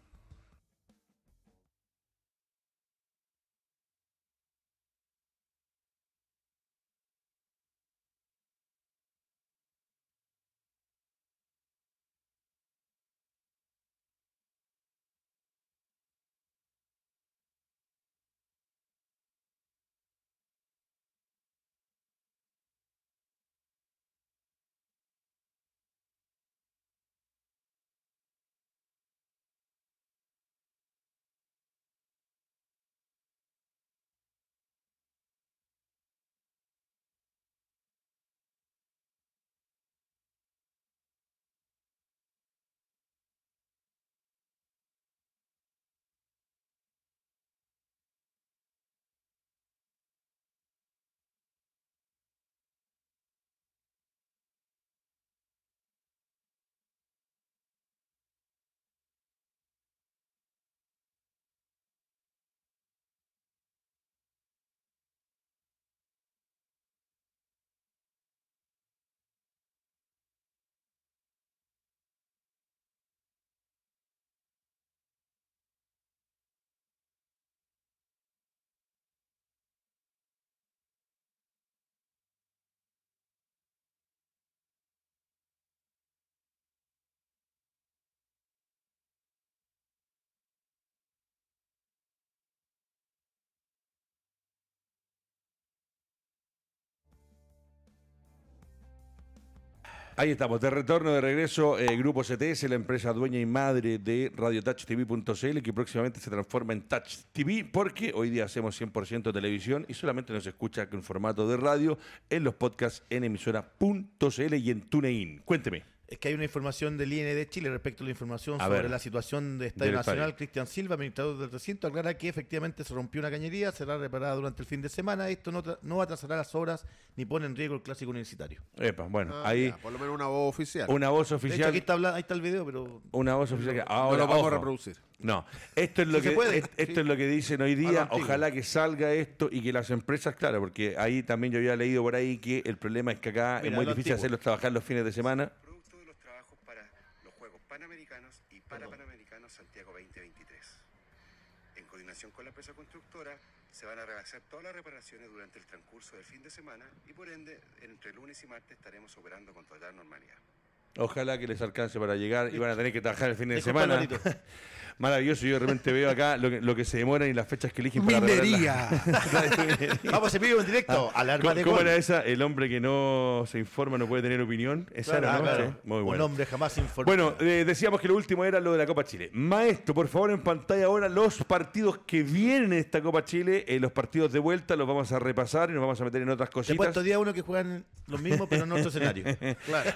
Ahí estamos, de retorno, de regreso, eh, Grupo CTS, la empresa dueña y madre de RadioTouchTV.cl, que próximamente se transforma en Touch TV, porque hoy día hacemos 100% televisión y solamente nos escucha en formato de radio en los podcasts en emisora.cl y en TuneIn. Cuénteme. Es que hay una información del INE de Chile respecto a la información sobre la situación de Estadio Nacional. Cristian Silva, administrador del recinto, aclara que efectivamente se rompió una cañería, será reparada durante el fin de semana. Esto no, no atrasará las obras ni pone en riesgo el clásico universitario. Epa, bueno, ah, ahí. por lo menos una voz oficial. Una voz oficial. aquí está, ahí está el video, pero. Una voz oficial que ahora. lo vamos a reproducir. No, esto es lo, que, esto es lo que dicen hoy día. Ojalá que salga esto y que las empresas, claro, porque ahí también yo había leído por ahí que el problema es que acá es muy difícil hacerlos trabajar los fines de semana. Producto de los trabajos para los Juegos Panamericanos y para Panamericanos Santiago 2023. En coordinación con la empresa constructora, se van a realizar todas las reparaciones durante el transcurso del fin de semana y por ende, entre lunes y martes estaremos operando con total normalidad. Ojalá que les alcance para llegar y van a tener que trabajar el fin de semana. Maravilloso, yo de repente veo acá lo que, lo que se demoran y las fechas que eligen para Minería. Vamos, se pide en directo. Ah, Alarma ¿Cómo, ¿Cómo era esa? El hombre que no se informa no puede tener opinión. Esa era, ¿no? Muy bueno. Un hombre jamás informa. Bueno, eh, decíamos que lo último era lo de la Copa Chile. Maestro, por favor, en pantalla ahora los partidos que vienen en esta Copa Chile. Eh, los partidos de vuelta los vamos a repasar y nos vamos a meter en otras cositas. He puesto día uno que juegan los mismos, pero en otro escenario.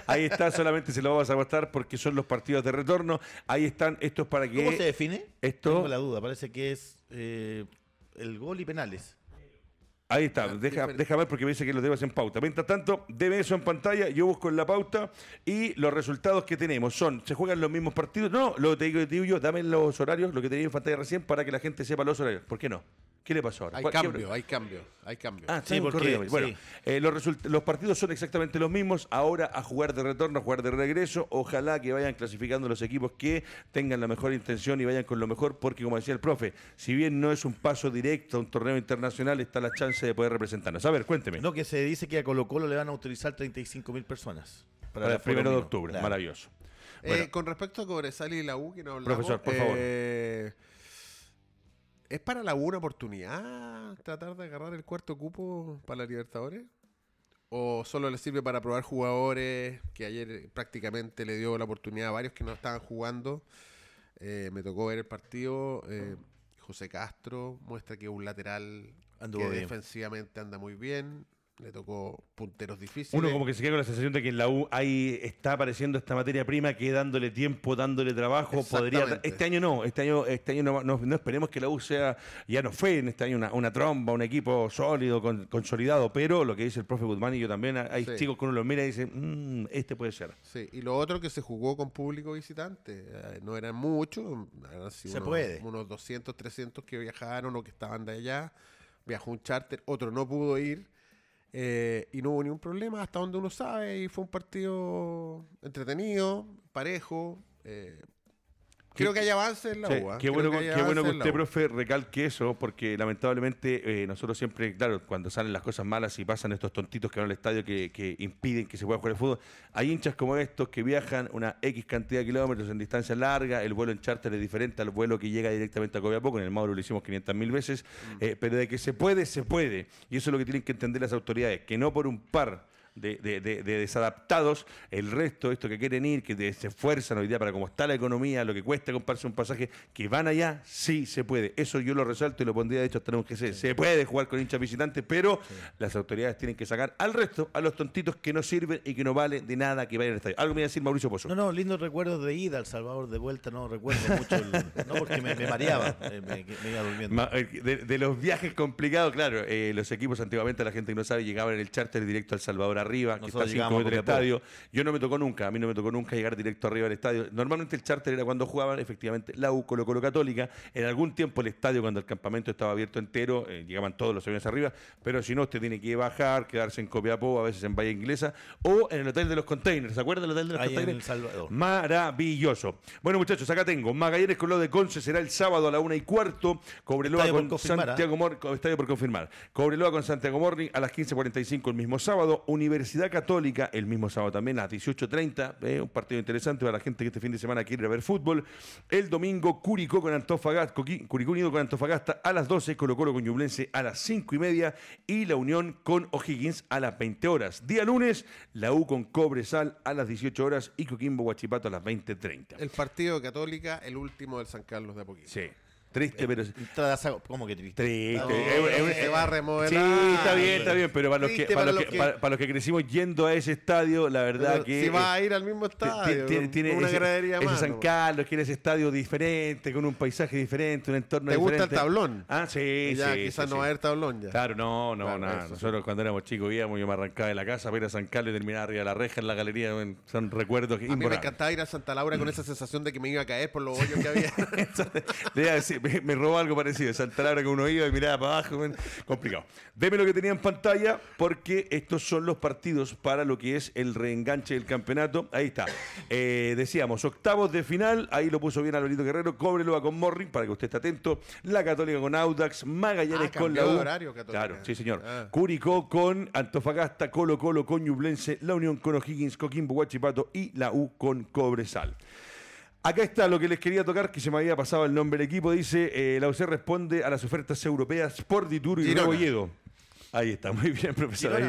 Ahí está, solamente se lo vamos a mostrar porque son los partidos de retorno. Ahí están, estos para que. ¿Cómo se define? Esto. Tengo la duda, parece que es eh, el gol y penales. Ahí está, deja, deja, ver porque me dice que los debes en pauta. Mientras tanto, debe eso en pantalla, yo busco en la pauta y los resultados que tenemos son, ¿se juegan los mismos partidos? No, lo que te digo, te digo yo, dame los horarios, lo que tenía en pantalla recién, para que la gente sepa los horarios. ¿Por qué no? ¿Qué le pasó ahora? Hay cambio, hay cambio, hay cambio. Ah, sí, porque, bueno, eh, los, partidos son exactamente los mismos. Ahora a jugar de retorno, a jugar de regreso. Ojalá que vayan clasificando los equipos que tengan la mejor intención y vayan con lo mejor, porque como decía el profe, si bien no es un paso directo a un torneo internacional, está la chance de poder representarnos. A ver, cuénteme. No, que se dice que a Colo Colo le van a utilizar 35 mil personas. Para, el primero de octubre, maravilloso. Eh, con respecto a Cobresal y la U, que no hablamos, Profesor, por favor. Eh, ¿Es para la una oportunidad tratar de agarrar el cuarto cupo para la Libertadores? ¿O solo le sirve para probar jugadores que ayer prácticamente le dio la oportunidad a varios que no estaban jugando? Eh, me tocó ver el partido. Eh, José Castro muestra que es un lateral que defensivamente anda muy bien le tocó punteros difíciles. Uno como que se queda con la sensación de que en la U ahí está apareciendo esta materia prima que dándole tiempo, dándole trabajo, podría... Este año no, este año, este año no, no, esperemos que la U sea, ya no fue en este año una, tromba, un equipo sólido, consolidado, pero lo que dice el profe Guzmán y yo también, hay chicos que uno los mira y dice, mmm, este puede ser. Sí, y lo otro que se jugó con público visitante, eh, no eran muchos, se unos, puede. Unos 200, 300 que viajaron o que estaban de allá, viajó un charter, otro no pudo ir eh, y no hubo ningún problema hasta donde uno sabe y fue un partido entretenido, parejo. Eh, Creo que hay avance en la. Qué bueno, que, qué bueno que usted, profe, recalque eso, porque lamentablemente eh, nosotros siempre, claro, cuando salen las cosas malas y pasan estos tontitos que van al estadio que, impiden que se pueda jugar el fútbol, hay hinchas como estos que viajan una X cantidad de kilómetros en distancia larga, el vuelo en charter es diferente al vuelo que llega directamente a Copiapó, en el Mauro lo hicimos 500 mil veces, mm. eh, pero de que se puede, se puede. Y eso es lo que tienen que entender las autoridades, que no por un par de, de, de, desadaptados, el resto, esto que quieren ir, que se esfuerzan hoy día para cómo está la economía, lo que cuesta comprarse un pasaje, que van allá, sí se puede. Eso yo lo resalto y lo pondría de hecho tenemos que ser. Se puede jugar con hinchas visitantes, pero las autoridades tienen que sacar al resto, a los tontitos que no sirven y que no valen de nada que vayan al estadio. Algo me iba a decir Mauricio Pozo. No, no, lindos recuerdos de ida al Salvador de vuelta, no recuerdo mucho, no porque me, mareaba, eh, me, iba durmiendo. Eh, de, los viajes complicados, claro, eh, los equipos antiguamente, la gente que no sabe, llegaban en el charter directo al Salvador arriba, que está cinco metros del estadio. Yo no me tocó nunca, a mí no me tocó nunca llegar directo arriba del estadio. Normalmente el charter era cuando jugaban, efectivamente, la U, Colo Colo Católica. En algún tiempo el estadio, cuando el campamento estaba abierto entero, eh, llegaban todos los aviones arriba, pero si no, usted tiene que bajar, quedarse en Copiapó, a veces en Valle Inglesa, o en el Hotel de los Containers. ¿Se acuerdan del Hotel de los Containers? Salvador. Maravilloso. Bueno, muchachos, acá tengo Magallanes con lo de Conce, será el sábado a la una y cuarto. Cobreloa con Santiago Morning, estadio por confirmar. Cobreloa con Santiago Morning a las 15.45 el mismo sábado. Universidad Católica el mismo sábado también a las 18.30. Eh, un partido interesante para la gente que este fin de semana quiere ver fútbol. El domingo Curicó con Antofagasta, Curicó Unido con Antofagasta a las 12, Colo Colo con Ñublense a las 5 y media y la Unión con O'Higgins a las 20 horas. Día lunes, la U con Cobresal a las 18 horas y Coquimbo Guachipato a las 20.30. El partido de Católica, el último del San Carlos de Apoquindo. Sí. Triste, pero. Entradas a- ¿Cómo que triste? Triste. No, Es- es- se va a remodelar. Sí, está bien, está bien, pero para los, que, para, para los que, que- para- para los que crecimos yendo a ese estadio, la verdad Pero que. si va a eh, ir al mismo estadio, tiene, una ese, gradería ese más. San. Carlos, quiere ese estadio diferente, con un paisaje diferente, un entorno ¿Te gusta el diferente. tablón? Ah, sí, ya, sí. quizás sí, no va a haber tablón ya. Claro, no, no, Claro, nada. eso. Nosotros cuando éramos chicos íbamos, yo me arrancaba de la casa para ir a San Carlos y terminaba arriba de la reja en la galería. Son recuerdos A mí me encantaba ir a Santa Laura con esa sensación de que me iba a caer por los hoyos que había. Me, me robó algo parecido. Santa Laura que uno iba y miraba para abajo. complicado. Deme lo que tenía en pantalla porque estos son los partidos para lo que es el reenganche del campeonato. Ahí está. Eh, decíamos, octavos de final. Ahí lo puso bien Alvarito Guerrero. Cóbrelo con Morring para que usted esté atento. La Católica con Audax. Magallanes Ah, con la U. horario. Claro, sí, señor. Ah. Curicó con Antofagasta, Colo Colo con Ñublense, La Unión con O'Higgins, Coquimbo, Huachipato y la U con Cobresal. Acá está lo que les quería tocar, que se me había pasado el nombre del equipo. Dice, eh, la UC responde a las ofertas europeas por Dituro y Girona. Ahí está, muy bien, profesor. Ahí-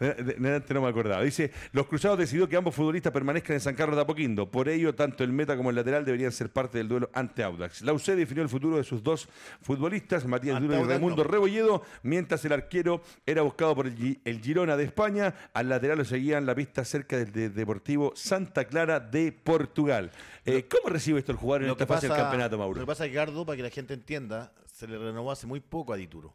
de antes no me acordaba. Dice, los Cruzados decidió que ambos futbolistas permanezcan en San Carlos de Apoquindo. Por ello, tanto el meta como el lateral deberían ser parte del duelo ante Audax. La UC definió el futuro de sus dos futbolistas, Matías Duro y Raimundo no. Rebolledo, mientras el arquero era buscado por el, el Girona de España. Al lateral lo seguían la pista cerca del de- Deportivo Santa Clara de Portugal. Eh, ¿Cómo recibe esto el jugador en Lo esta fase pasa, del campeonato, lo Mauro? que pasa es que Gardo, para que la gente entienda, se le renovó hace muy poco a Dituro.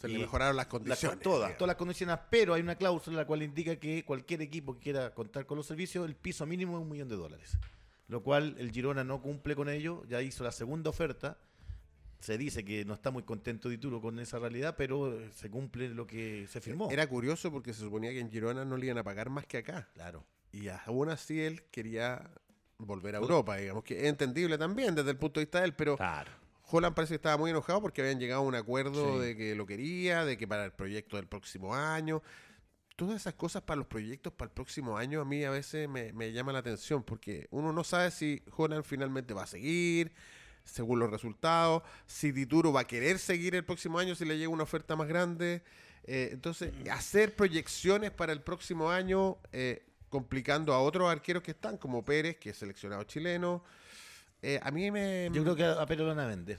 Se le mejoraron las condiciones. todas, todas las condiciones, pero hay una cláusula la cual indica que cualquier equipo que quiera contar con los servicios, el piso mínimo es un millón de dólares. Lo cual el Girona no cumple con ello, ya hizo la segunda oferta. Se dice que no está muy contento Dituro con esa realidad, pero eh, se cumple lo que se firmó. Era curioso porque se suponía que en Girona no le iban a pagar más que acá. Claro. Y aún así él quería volver a Europa, digamos, que es entendible también desde el punto de vista de él, pero Claro. Holland parece que estaba muy enojado porque habían llegado a un acuerdo Sí. de que lo quería, de que para el proyecto del próximo año. Todas esas cosas para los proyectos para el próximo año a mí a veces me, me llama la atención porque uno no sabe si Holland finalmente va a seguir, según los resultados, si Dituro va a querer seguir el próximo año si le llega una oferta más grande. Eh, entonces, hacer proyecciones para el próximo año eh, complicando a otros arqueros que están, como Pérez, que es seleccionado chileno. Eh, a mí me... Yo creo que a Pérez lo van a vender.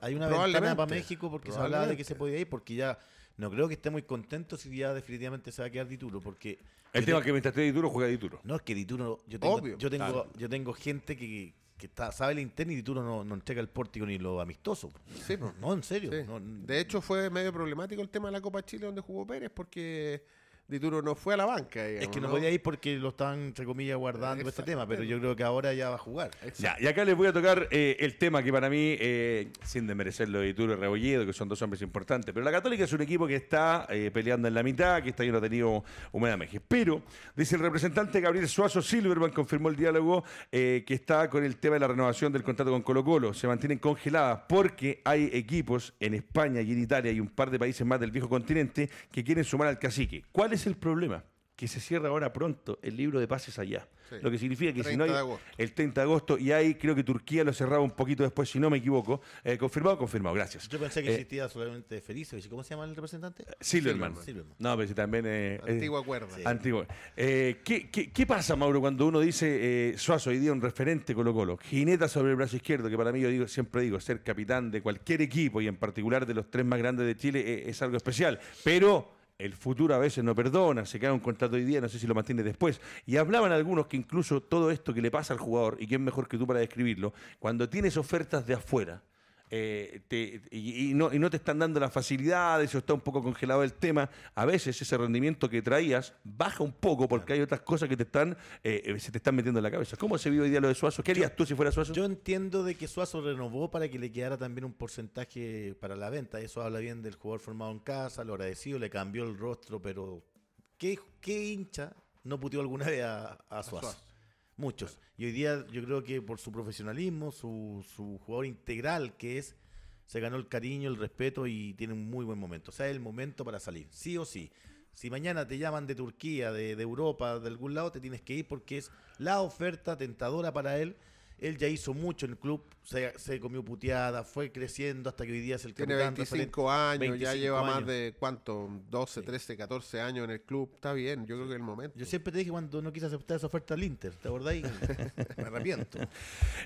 Hay una ventana para México porque se hablaba de que se podía ir, porque ya no creo que esté muy contento si ya definitivamente se va a quedar Dituro, porque El tema te- es que mientras esté Dituro, juega Dituro. No, es que Dituro, yo tengo, Obvio, yo tengo, claro. yo tengo gente que, que está, sabe el interno y Dituro no, no entrega el pórtico ni lo amistoso. Sí, pues. No, en serio. Sí. no- de hecho, fue medio problemático el tema de la Copa Chile donde jugó Pérez porque Dituro no fue a la banca. es que no, podía ir porque lo estaban, entre comillas, guardando este tema, pero yo creo que ahora ya va a jugar. Ya, y acá les voy a tocar eh, el tema que para mí, eh, sin desmerecerlo de Dituro y Rebolledo, que son dos hombres importantes, pero la Católica es un equipo que está eh, peleando en la mitad, que está ahí no ha tenido humedad Mejes. Pero, dice el representante Gabriel Suazo Silverman, confirmó el diálogo eh, que está con el tema de la renovación del contrato con Colo Colo. Se mantienen congeladas porque hay equipos en España y en Italia y un par de países más del viejo continente que quieren sumar al cacique. ¿Cuál es el problema? Que se cierra ahora pronto el libro de pases allá. Sí. Lo que significa que si 30 no hay de agosto. el 30 de agosto y ahí creo que Turquía lo cerraba un poquito después, si no me equivoco. Eh, confirmado, confirmado, gracias. Yo pensé que Eh, existía solamente Felice. ¿Cómo se llama el representante? Silverman. Silverman. No, pero si también eh, Antigua cuerda. Sí. Antiguo. Eh, ¿qué, qué, qué pasa, Mauro, cuando uno dice eh, Suazo hoy día un referente Colo Colo? Jineta sobre el brazo izquierdo, que para mí yo digo, siempre digo, ser capitán de cualquier equipo y en particular de los tres más grandes de Chile eh, es algo especial. Pero el futuro a veces no perdona, se queda un contrato hoy día, no sé si lo mantiene después. Y hablaban algunos que incluso todo esto que le pasa al jugador, y quién mejor que tú para describirlo, cuando tienes ofertas de afuera, eh, te- y, y no, y no te están dando las facilidades o está un poco congelado el tema, a veces ese rendimiento que traías baja un poco porque hay otras cosas que te están eh, eh, se te están metiendo en la cabeza. ¿Cómo se vive hoy día lo de Suazo? ¿Qué harías tú si fuera Suazo? Yo entiendo de que Suazo renovó para que le quedara también un porcentaje para la venta. Eso habla bien del jugador formado en casa, lo agradecido, le cambió el rostro, pero ¿qué, qué hincha no puteó alguna vez a, a Suazo? Suazo. Muchos. Y hoy día yo creo que por su profesionalismo, su, su jugador integral que es, se ganó el cariño, el respeto y tiene un muy buen momento. O sea, es el momento para salir, sí o sí. Si mañana te llaman de Turquía, de, de Europa, de algún lado, te tienes que ir porque es la oferta tentadora para él. Él ya hizo mucho en el club, se, comió puteada, fue creciendo hasta que hoy día es el Tiene 25 años, ya lleva más de, ¿cuánto? 12, 13, 14 años en el club. Está bien, yo creo que es el momento. Yo siempre te dije cuando no quise aceptar esa oferta al Inter, ¿te acordáis? Me arrepiento.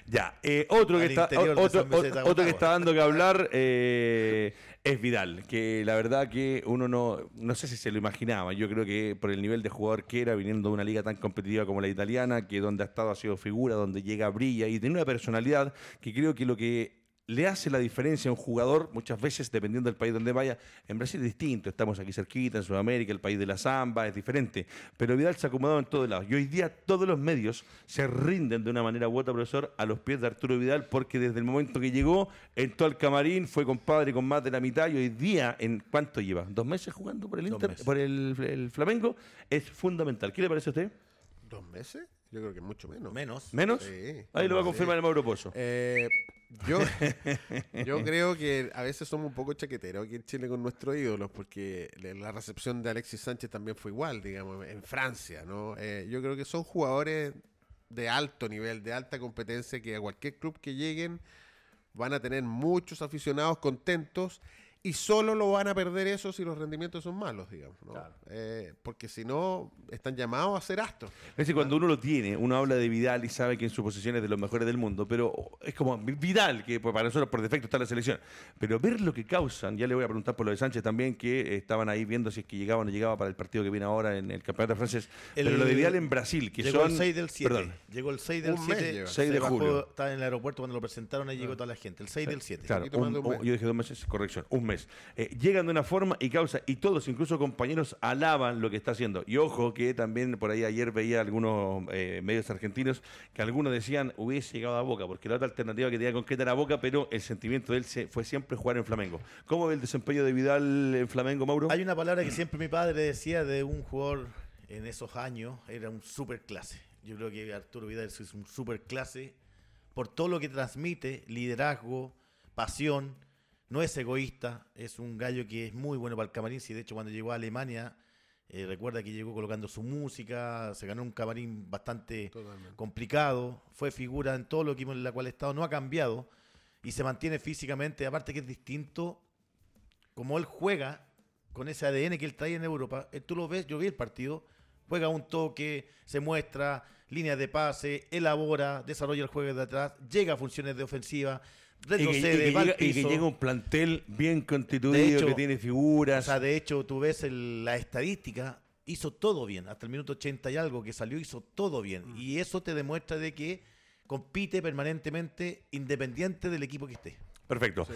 Ya, eh, otro, que está, otro, otro que está dando que hablar eh, es Vidal, que la verdad que uno no, no sé si se lo imaginaba. Yo creo que por el nivel de jugador que era, viniendo de una liga tan competitiva como la italiana, que donde ha estado ha sido figura, donde llega brilla y tiene una personalidad que creo que lo que le hace la diferencia a un jugador, muchas veces, dependiendo del país donde vaya. En Brasil es distinto, estamos aquí cerquita, en Sudamérica, el país de la samba, es diferente. Pero Vidal se ha acomodado en todos lados. Y hoy día todos los medios se rinden de una manera u otra, profesor, a los pies de Arturo Vidal, porque desde el momento que llegó, entró al camarín, fue compadre con más de la mitad, y hoy día, ¿en cuánto lleva? ¿Dos meses jugando por el Inter, por el, el Flamengo? Es fundamental. ¿Qué le parece a usted? ¿Dos meses? Yo creo que mucho menos. ¿Menos? ¿Menos? Ahí lo va a confirmar el Mauro Pozo. Eh, yo, yo creo que a veces somos un poco chaqueteros aquí en Chile con nuestros ídolos, porque la recepción de Alexis Sánchez también fue igual, digamos, en Francia, ¿no? Eh, yo creo que son jugadores de alto nivel, de alta competencia, que a cualquier club que lleguen van a tener muchos aficionados contentos y solo lo van a perder eso si los rendimientos son malos, digamos. Eh, porque si no, están llamados a ser astros. Es decir, cuando uno lo tiene, uno habla de Vidal y sabe que en su posición es de los mejores del mundo, pero es como Vidal, que para nosotros por defecto está en la selección. Pero ver lo que causan, ya le voy a preguntar por lo de Sánchez también, que estaban ahí viendo si es que llegaba o no llegaba para el partido que viene ahora en el campeonato francés. pero lo de Vidal en Brasil, que llegó son. El 6 del 7. Perdón. Llegó el 6 del 7. 6 de julio. Estaba en el aeropuerto cuando lo presentaron, ahí llegó toda la gente. El 6 del 7. Claro, yo dije dos meses, corrección, un mes. Eh, llegan de una forma y causa, y todos, incluso compañeros, alaban lo que está haciendo. Y ojo que también por ahí ayer veía algunos eh, medios argentinos que algunos decían hubiese llegado a Boca, porque la otra alternativa que tenía concreta era Boca, pero el sentimiento de él se, fue siempre jugar en Flamengo. ¿Cómo ve el desempeño de Vidal en Flamengo, Mauro? Hay una palabra que siempre mi padre decía de un jugador en esos años, era un super clase. Yo creo que Arturo Vidal es un super clase por todo lo que transmite, liderazgo, pasión no es egoísta, es un gallo que es muy bueno para el camarín. Si de hecho cuando llegó a Alemania, eh, recuerda que llegó colocando su música, se ganó un camarín bastante complicado, fue figura en todo lo que en la cual ha estado, no ha cambiado y se mantiene físicamente, aparte que es distinto, como él juega con ese ADN que él trae en Europa, eh, tú lo ves, yo vi el partido, juega un toque, se muestra, líneas de pase, elabora, desarrolla el juego de atrás, llega a funciones de ofensiva, y que, llega, un plantel bien constituido, que tiene figuras. O sea, de hecho, tú ves la estadística, hizo todo bien. Hasta el minuto 80 y algo que salió, hizo todo bien. Mm. Y eso te demuestra de que compite permanentemente independiente del equipo que esté. Perfecto.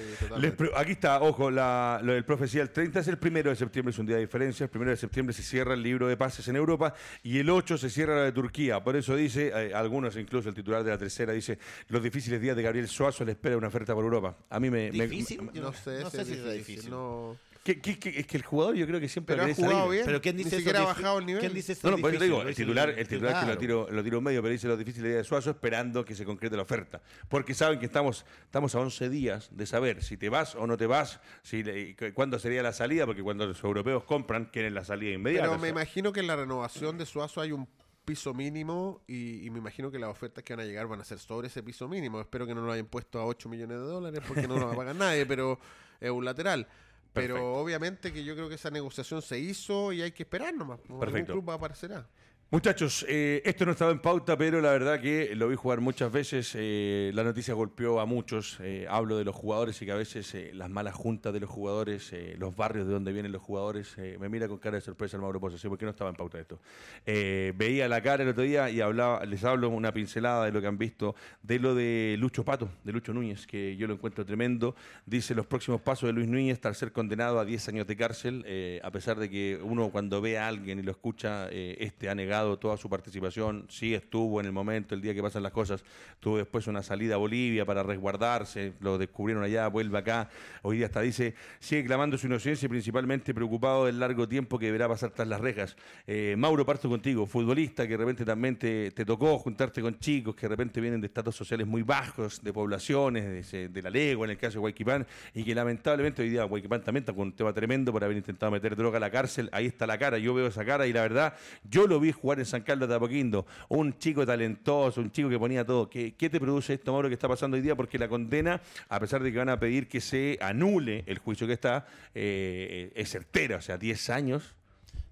aquí está, ojo, lo del profecía. El 30 es el primero de septiembre, es un día de diferencia. El primero de septiembre se cierra el libro de pases en Europa y el 8 se cierra la de Turquía. Por eso dice, eh, algunos, incluso el titular de la tercera, dice: Los difíciles días de Gabriel Suazo le espera una oferta por Europa. A mí me. ¿Difícil? no, sé, si es difícil. No es que el jugador yo creo que siempre pero ha jugado bien. Pero ¿quién dice Ni siquiera ha bajado el nivel. ¿Quién dice no, no, pues te digo, el titular, el titular que lo tiro, lo tiro medio, pero dice lo difícil de Suazo esperando que se concrete la oferta. Porque saben que estamos, estamos a 11 días de saber si te vas o no te vas, si cuándo sería la salida, porque cuando los europeos compran, quieren la salida inmediata. Pero me imagino que en la renovación de Suazo hay un piso mínimo y, me imagino que las ofertas que van a llegar van a ser sobre ese piso mínimo. Espero que no lo hayan puesto a 8 millones de dólares porque no lo va a pagar nadie, pero es un lateral. Pero obviamente que yo creo que esa negociación se hizo y hay que esperar nomás. Perfecto. club aparecerá. Muchachos, eh, esto no estaba en pauta, pero la verdad que lo vi jugar muchas veces. Eh, la noticia golpeó a muchos. Eh, hablo de los jugadores y que a veces las malas juntas de los jugadores, los barrios de donde vienen los jugadores, me mira con cara de sorpresa el Mauro Pozo. ¿sí? ¿Por qué no estaba en pauta esto? veía la cara el otro día y hablaba, les hablo una pincelada de lo que han visto, de lo de Lucho Pato, de Lucho Núñez, que yo lo encuentro tremendo. Dice los próximos pasos de Luis Núñez, estar ser condenado a 10 años de cárcel, a pesar de que uno cuando ve a alguien y lo escucha, este ha negado toda su participación, sí estuvo en el momento, el día que pasan las cosas, tuvo después una salida a Bolivia para resguardarse, lo descubrieron allá, vuelve acá, hoy día hasta dice, sigue clamando su inocencia y principalmente preocupado del largo tiempo que deberá pasar tras las rejas. Eh, Mauro, parto contigo, futbolista que de repente también te, tocó juntarte con chicos que de repente vienen de estatus sociales muy bajos, de poblaciones, de, la legua, en el caso de Huayquipán, y que lamentablemente hoy día Huayquipán también está con un tema tremendo por haber intentado meter droga a la cárcel, ahí está la cara, yo veo esa cara y la verdad, yo lo vi jugar en San Carlos de Apoquindo, un chico talentoso, un chico que ponía todo. ¿Qué, qué te produce esto, Mauro, que está pasando hoy día? Porque la condena, a pesar de que van a pedir que se anule el juicio que está, eh, es certera, o sea, 10 años.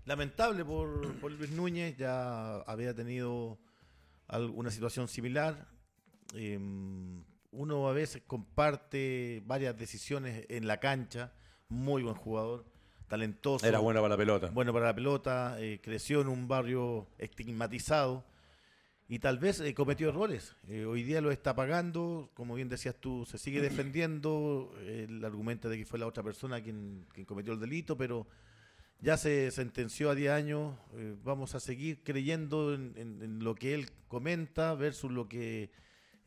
Lamentable por, por Luis Núñez, ya había tenido alguna situación similar. Em, uno a veces comparte varias decisiones en la cancha, muy buen jugador, talentoso. Era bueno para la pelota. Bueno para la pelota, eh, creció en un barrio estigmatizado y tal vez eh, cometió errores. Eh, hoy día lo está pagando, como bien decías tú, se sigue defendiendo, el argumento de que fue la otra persona quien, quien cometió el delito, pero ya se sentenció a 10 años, vamos a seguir creyendo en lo que él comenta versus lo que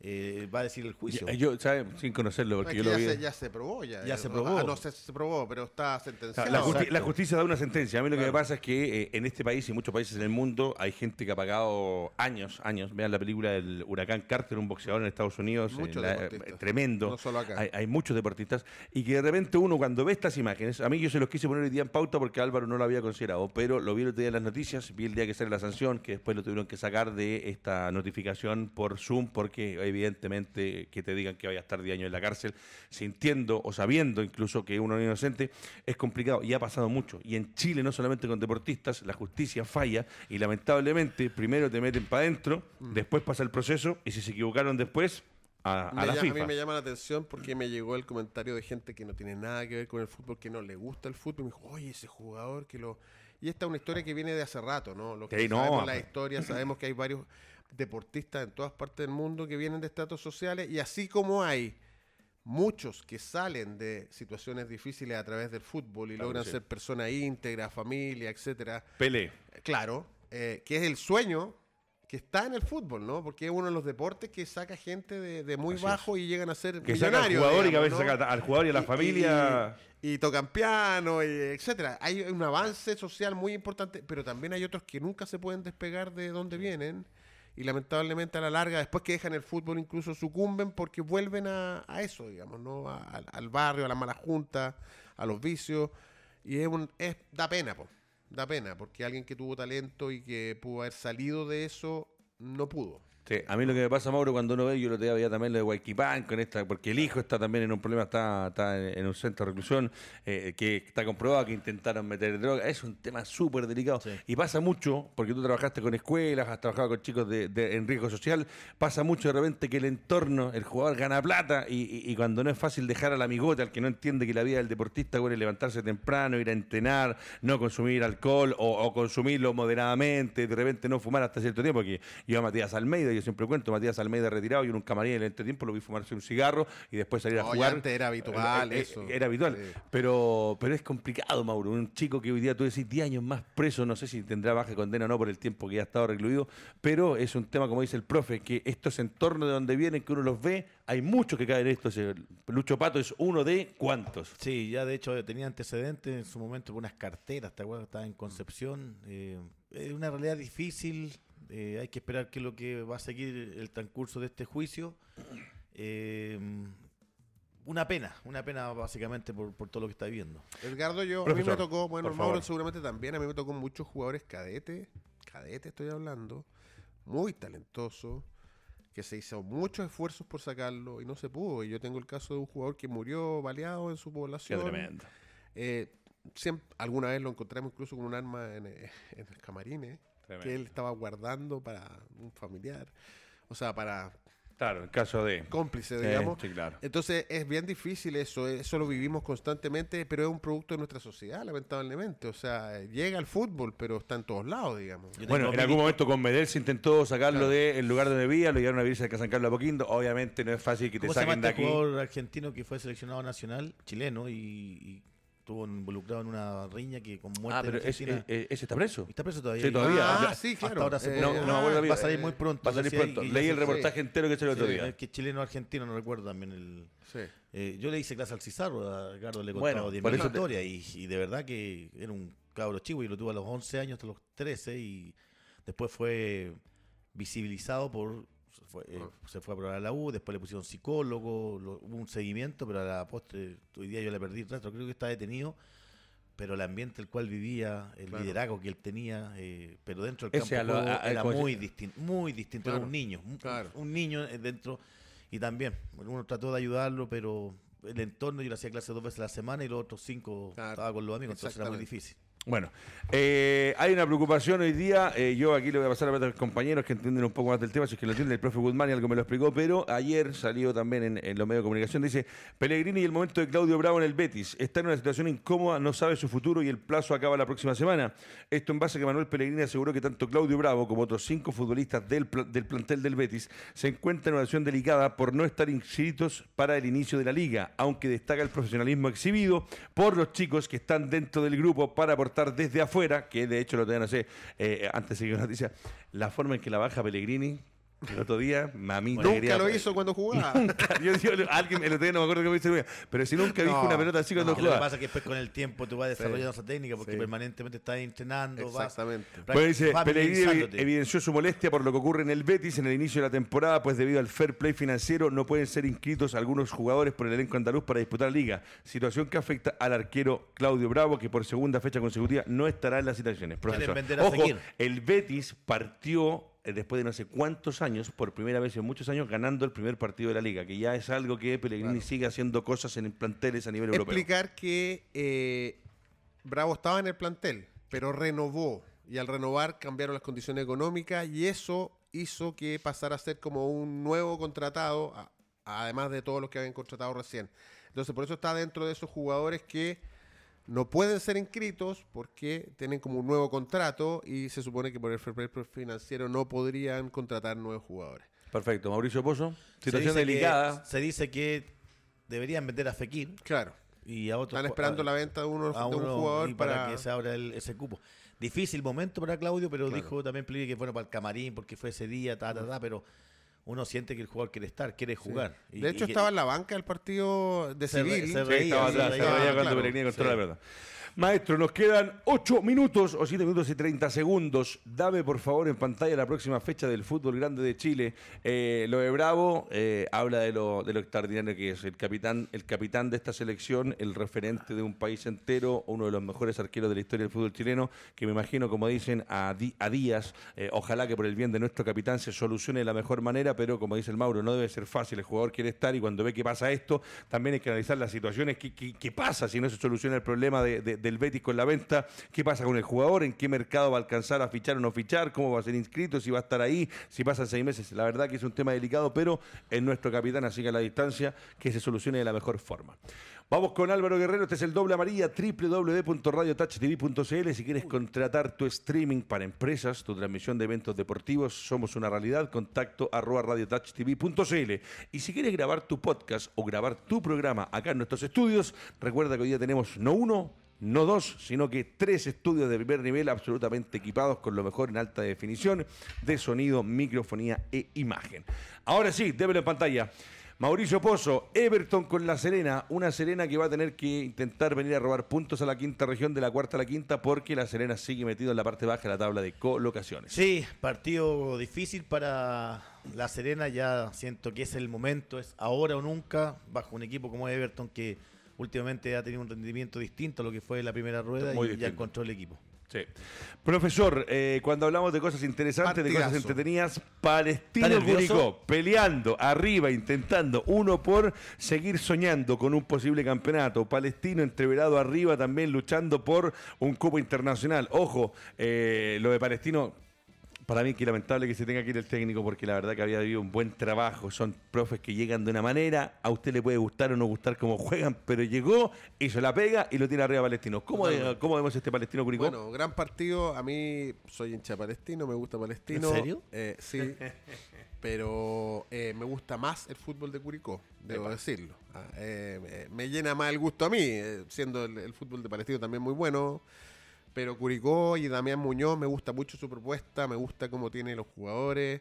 eh, va a decir el juicio. yo, sin conocerlo, porque yo lo vi. Se, ya se probó, ya. Ya se probó. Ah, no se, se, probó, pero está sentenciado. La, justicia da una sentencia. A mí lo que me pasa es que eh, en este país y en muchos países en el mundo hay gente que ha pagado años, años. Vean la película del huracán Carter, un boxeador en Estados Unidos, eh, tremendo. No solo acá. Hay, hay, muchos deportistas. Y que de repente uno, cuando ve estas imágenes, a mí yo se los quise poner hoy día en pauta porque Álvaro no lo había considerado, pero lo vi el otro día en las noticias, vi el día que sale la sanción, que después lo tuvieron que sacar de esta notificación por Zoom, porque evidentemente que te digan que vaya a estar 10 años en la cárcel, sintiendo o sabiendo incluso que uno es inocente, es complicado y ha pasado mucho. Y en Chile, no solamente con deportistas, la justicia falla y lamentablemente primero te meten para adentro, mm. después pasa el proceso y si se equivocaron después, a, la FIFA. A mí me llama la atención porque me llegó el comentario de gente que no tiene nada que ver con el fútbol, que no le gusta el fútbol. Me dijo, oye, ese jugador que lo. Y esta es una historia que viene de hace rato, ¿no? Lo que sabemos la historia, sabemos que hay varios deportistas en todas partes del mundo que vienen de estatus sociales y así como hay muchos que salen de situaciones difíciles a través del fútbol y logran ser personas íntegras, familia, etcétera. Pelé. Claro, eh, que es el sueño que está en el fútbol, ¿no? Porque es uno de los deportes que saca gente de, muy bajo y llegan a ser que millonarios. al jugador y que a veces saca al jugador y a la familia. Y, tocan piano, y etcétera. Hay un avance social muy importante, pero también hay otros que nunca se pueden despegar de donde vienen y lamentablemente a la larga, después que dejan el fútbol, incluso sucumben porque vuelven a, eso, digamos, ¿no? al barrio, a la mala junta, a los vicios. Y es, un, es da pena, po, da pena, porque alguien que tuvo talento y que pudo haber salido de eso, no pudo. Sí, a mí lo que me pasa, Mauro, cuando uno ve, yo lo te había también lo de Guayquipán, con esta, porque el hijo está también en un problema, está, está en un centro de reclusión, eh, que está comprobado que intentaron meter droga. Es un tema súper delicado. Y pasa mucho, porque tú trabajaste con escuelas, has trabajado con chicos de, en riesgo social, pasa mucho de repente que el entorno, el jugador gana plata y, cuando no es fácil dejar al amigote, al que no entiende que la vida del deportista es levantarse temprano, ir a entrenar, no consumir alcohol o, consumirlo moderadamente, de repente no fumar hasta cierto tiempo, que yo a Matías Almeida yo siempre cuento, Matías Almeida retirado y en un camarín en el entretiempo lo vi fumarse un cigarro y después salir a jugar. Antes era habitual eh, eh, eso. Era habitual. Pero, pero es complicado, Mauro. Un chico que hoy día tú decís 10 años más preso, no sé si tendrá baja condena o no por el tiempo que ya ha estado recluido, pero es un tema, como dice el profe, que estos entornos de donde vienen, que uno los ve, hay muchos que caen en esto. Lucho Pato es uno de cuántos. Sí, ya de hecho tenía antecedentes en su momento por unas carteras, ¿te acuerdas? Estaba en Concepción. Eh, es una realidad difícil, eh, hay que esperar qué es lo que va a seguir el transcurso de este juicio. Eh, una pena, una pena básicamente por, todo lo que está viviendo. Edgardo, yo, a mí me tocó, bueno, Mauro seguramente también, a mí me tocó muchos jugadores cadetes, cadete estoy hablando, muy talentoso, que se hizo muchos esfuerzos por sacarlo y no se pudo. Y yo tengo el caso de un jugador que murió baleado en su población. Qué tremendo. Eh, alguna vez lo encontramos incluso con un arma en, en el camarines que él estaba guardando para un familiar. O sea, para Claro, en caso de... Cómplice, digamos. Entonces es bien difícil eso, eso lo vivimos constantemente, pero es un producto de nuestra sociedad, lamentablemente. O sea, llega al fútbol, pero está en todos lados, digamos. bueno, en algún momento con Medel se intentó sacarlo del lugar donde vivía, lo llevaron a vivirse a San Carlos de Apoquindo. Obviamente no es fácil que te saquen de este aquí. jugador argentino que fue seleccionado nacional, chileno, y estuvo involucrado en una riña que con muerte. Ah, pero ese, está preso. Está preso todavía. Sí, todavía. Ah, sí, claro. ahora se eh, no, no, va a salir muy pronto. Va a salir pronto. Leí el reportaje entero que se el otro día. Es que chileno argentino, no recuerdo también el. Sí. Eh, yo le hice clase al Cizarro, a Ricardo le contaba bueno, 10 historia y, y, de verdad que era un cabro chivo y lo tuvo a los 11 años hasta los 13 y después fue visibilizado por eh, ah. se fue a probar a la U, después le pusieron psicólogo, hubo un seguimiento, pero a la postre, hoy día yo le perdí el rastro, creo que está detenido pero el ambiente el cual vivía, el liderazgo que él tenía, eh, pero dentro del campo era muy distinto, muy distinto, era un niño, un, niño dentro y también, uno trató de ayudarlo, pero el entorno yo le hacía clase dos veces a la semana y los otros cinco estaba con los amigos, entonces era muy difícil. Bueno, eh, hay una preocupación hoy día. Eh, yo aquí le voy a pasar a mis compañeros que entienden un poco más del tema, si es que lo entiende el profe Goodman y algo me lo explicó, pero ayer salió también en, los medios de comunicación. Dice: Pellegrini y el momento de Claudio Bravo en el Betis. Está en una situación incómoda, no sabe su futuro y el plazo acaba la próxima semana. Esto en base a que Manuel Pellegrini aseguró que tanto Claudio Bravo como otros cinco futbolistas del, del plantel del Betis se encuentran en una situación delicada por no estar inscritos para el inicio de la liga, aunque destaca el profesionalismo exhibido por los chicos que están dentro del grupo para aportar desde afuera, que de hecho lo tenían hacer eh, antes que noticia, la forma en que la baja Pellegrini el otro día, mamita. Nunca lo hizo cuando jugaba. Nunca. Yo, alguien, el otro día no me acuerdo cómo dice, pero si nunca dijo una pelota así cuando jugaba. Lo que pasa es que después con el tiempo tú vas desarrollando esa técnica porque permanentemente estás entrenando. Exactamente. Vas, bueno, dice, Pellegrini evidenció su molestia por lo que ocurre en el Betis en el inicio de la temporada, pues debido al fair play financiero no pueden ser inscritos algunos jugadores por el elenco andaluz para disputar la liga. Situación que afecta al arquero Claudio Bravo, que por segunda fecha consecutiva no estará en las situaciones. Profesor. Ojo, el Betis partió después de no sé cuántos años, por primera vez en muchos años, ganando el primer partido de la liga, que ya es algo que Pellegrini sigue haciendo cosas en planteles a nivel europeo. Explicar que eh, Bravo estaba en el plantel, pero renovó, y al renovar cambiaron las condiciones económicas, y eso hizo que pasara a ser como un nuevo contratado, además de todos los que habían contratado recién. Entonces, por eso está dentro de esos jugadores que no pueden ser inscritos porque tienen como un nuevo contrato y se supone que por el fair play financiero no podrían contratar nuevos jugadores. Perfecto. Mauricio Pozo, situación delicada. se dice que deberían vender a Fekir. Claro. Y a otros. Están esperando la venta de, uno, un jugador para... que se abra ese cupo. Difícil momento para Claudio, pero dijo también que es bueno para el camarín porque fue ese día, ta, ta, ta, pero uno siente que el jugador quiere estar, quiere jugar. de hecho, estaba en la banca del partido de Civil. Se, estaba atrás, cuando venía contra la verdad. Maestro, nos quedan 8 minutos o 7 minutos y 30 segundos. Dame por favor en pantalla la próxima fecha del fútbol grande de Chile. Eh, lo de Bravo eh, habla de lo, de lo extraordinario que es. El capitán, el capitán de esta selección, el referente de un país entero, uno de los mejores arqueros de la historia del fútbol chileno, que me imagino, como dicen, a, a días. Eh, ojalá que por el bien de nuestro capitán se solucione de la mejor manera, pero como dice el Mauro, no debe ser fácil. El jugador quiere estar y cuando ve que pasa esto, también hay que analizar las situaciones. ¿Qué, pasa si no se soluciona el problema de del Betis con la venta, qué pasa con el jugador, en qué mercado va a alcanzar a fichar o no fichar, cómo va a ser inscrito, si va a estar ahí, si pasan seis meses. La verdad que es un tema delicado, pero es nuestro capitán, así que a la distancia que se solucione de la mejor forma. Vamos con Álvaro Guerrero, este es el doble amarilla, www.radiotouchtv.cl. Si quieres contratar tu streaming para empresas, tu transmisión de eventos deportivos, somos una realidad, contacto arroba radiotouchtv.cl. Y si quieres grabar tu podcast o grabar tu programa acá en nuestros estudios, recuerda que hoy día tenemos no uno, no dos, sino que tres estudios de primer nivel absolutamente equipados con lo mejor en alta definición de sonido, microfonía e imagen. Ahora sí, démelo en pantalla. Mauricio Pozo, Everton con la Serena, una Serena que va a tener que intentar venir a robar puntos a la quinta región de la cuarta a la quinta porque la Serena sigue metido en la parte baja de la tabla de colocaciones. Sí, partido difícil para la Serena, ya siento que es el momento, es ahora o nunca, bajo un equipo como Everton que últimamente ha tenido un rendimiento distinto a lo que fue la primera rueda y ya encontró el equipo. Sí. Profesor, eh, cuando hablamos de cosas interesantes, de cosas entretenidas, Palestino Curicó peleando arriba, intentando uno por seguir soñando con un posible campeonato. Palestino entreverado arriba también luchando por un cupo internacional. Ojo, eh, lo de Palestino para mí que lamentable que se tenga que ir el técnico porque la verdad que había habido un buen trabajo. Son profes que llegan de una manera, a usted le puede gustar o no gustar cómo juegan, pero llegó, hizo la pega y lo tiene arriba Palestino. ¿Cómo, ¿cómo vemos este Palestino Curicó? Bueno, gran partido. A mí soy hincha Palestino, me gusta Palestino. ¿En serio? Eh, sí. pero eh, me gusta más el fútbol de Curicó, debo decirlo. Ah, eh, me llena más el gusto a mí, siendo el fútbol de Palestino también muy bueno. Pero Curicó y Damián Muñoz me gusta mucho su propuesta, me gusta cómo tiene los jugadores,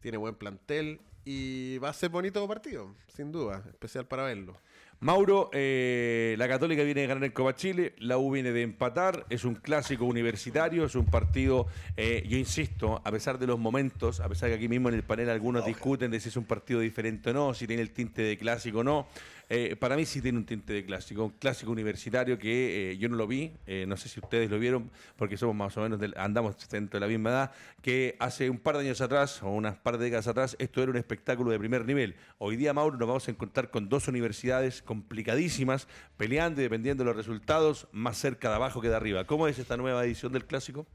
tiene buen plantel y va a ser bonito partido, sin duda, especial para verlo. Mauro, eh, la Católica viene de ganar en Copa Chile, la U viene de empatar, es un clásico universitario, es un partido, eh, yo insisto, a pesar de los momentos, a pesar que aquí mismo en el panel algunos discuten de si es un partido diferente o no, si tiene el tinte de clásico o no, eh, para mí sí tiene un tinte de clásico, un clásico universitario que eh, yo no lo vi, eh, no sé si ustedes lo vieron, porque somos más o menos, andamos dentro de la misma edad, que hace un par de años atrás, o unas par de décadas atrás, esto era un espectáculo de primer nivel. Hoy día, Mauro, nos vamos a encontrar con dos universidades complicadísimas, peleando y dependiendo de los resultados, más cerca de abajo que de arriba. ¿Cómo es esta nueva edición del clásico?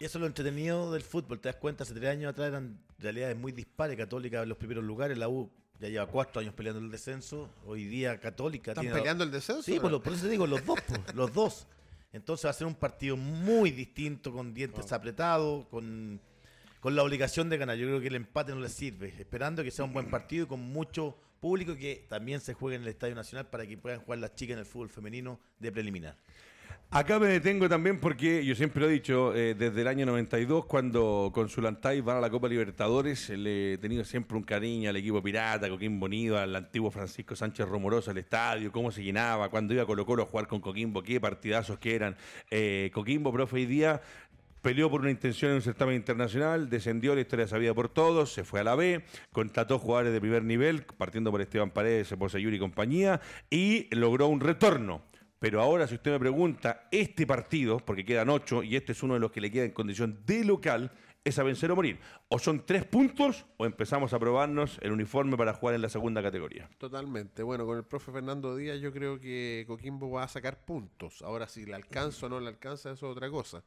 Eso es lo entretenido del fútbol. Te das cuenta, hace tres años atrás eran realidades muy dispares. Católica en los primeros lugares, la U ya lleva cuatro años peleando el descenso. Hoy día Católica ¿Están tiene- peleando el descenso? Sí, por, eso te digo, los dos, pues, los dos. Entonces va a ser un partido muy distinto, con dientes apretados, con, con la obligación de ganar. Yo creo que el empate no le sirve, esperando que sea un buen partido y con mucho público que también se juegue en el Estadio Nacional para que puedan jugar las chicas en el fútbol femenino de preliminar. Acá me detengo también porque yo siempre lo he dicho, eh, desde el año 92, cuando con Zulantay van a la Copa Libertadores, le he tenido siempre un cariño al equipo pirata, Coquimbo Unido, al antiguo Francisco Sánchez Romoroso, al estadio, cómo se llenaba, cuando iba Colo Colo a jugar con Coquimbo, qué partidazos que eran. Eh, Coquimbo, profe, hoy día peleó por una intención en un certamen internacional, descendió, la historia sabida por todos, se fue a la B, contrató jugadores de primer nivel, partiendo por Esteban Paredes, Poseyuri y compañía, y logró un retorno. Pero ahora, si usted me pregunta, este partido, porque quedan ocho y este es uno de los que le queda en condición de local, es a vencer o morir. O son tres puntos o empezamos a probarnos el uniforme para jugar en la segunda categoría. Totalmente. Bueno, con el profe Fernando Díaz yo creo que Coquimbo va a sacar puntos. Ahora si le alcanza o no le alcanza, eso es otra cosa.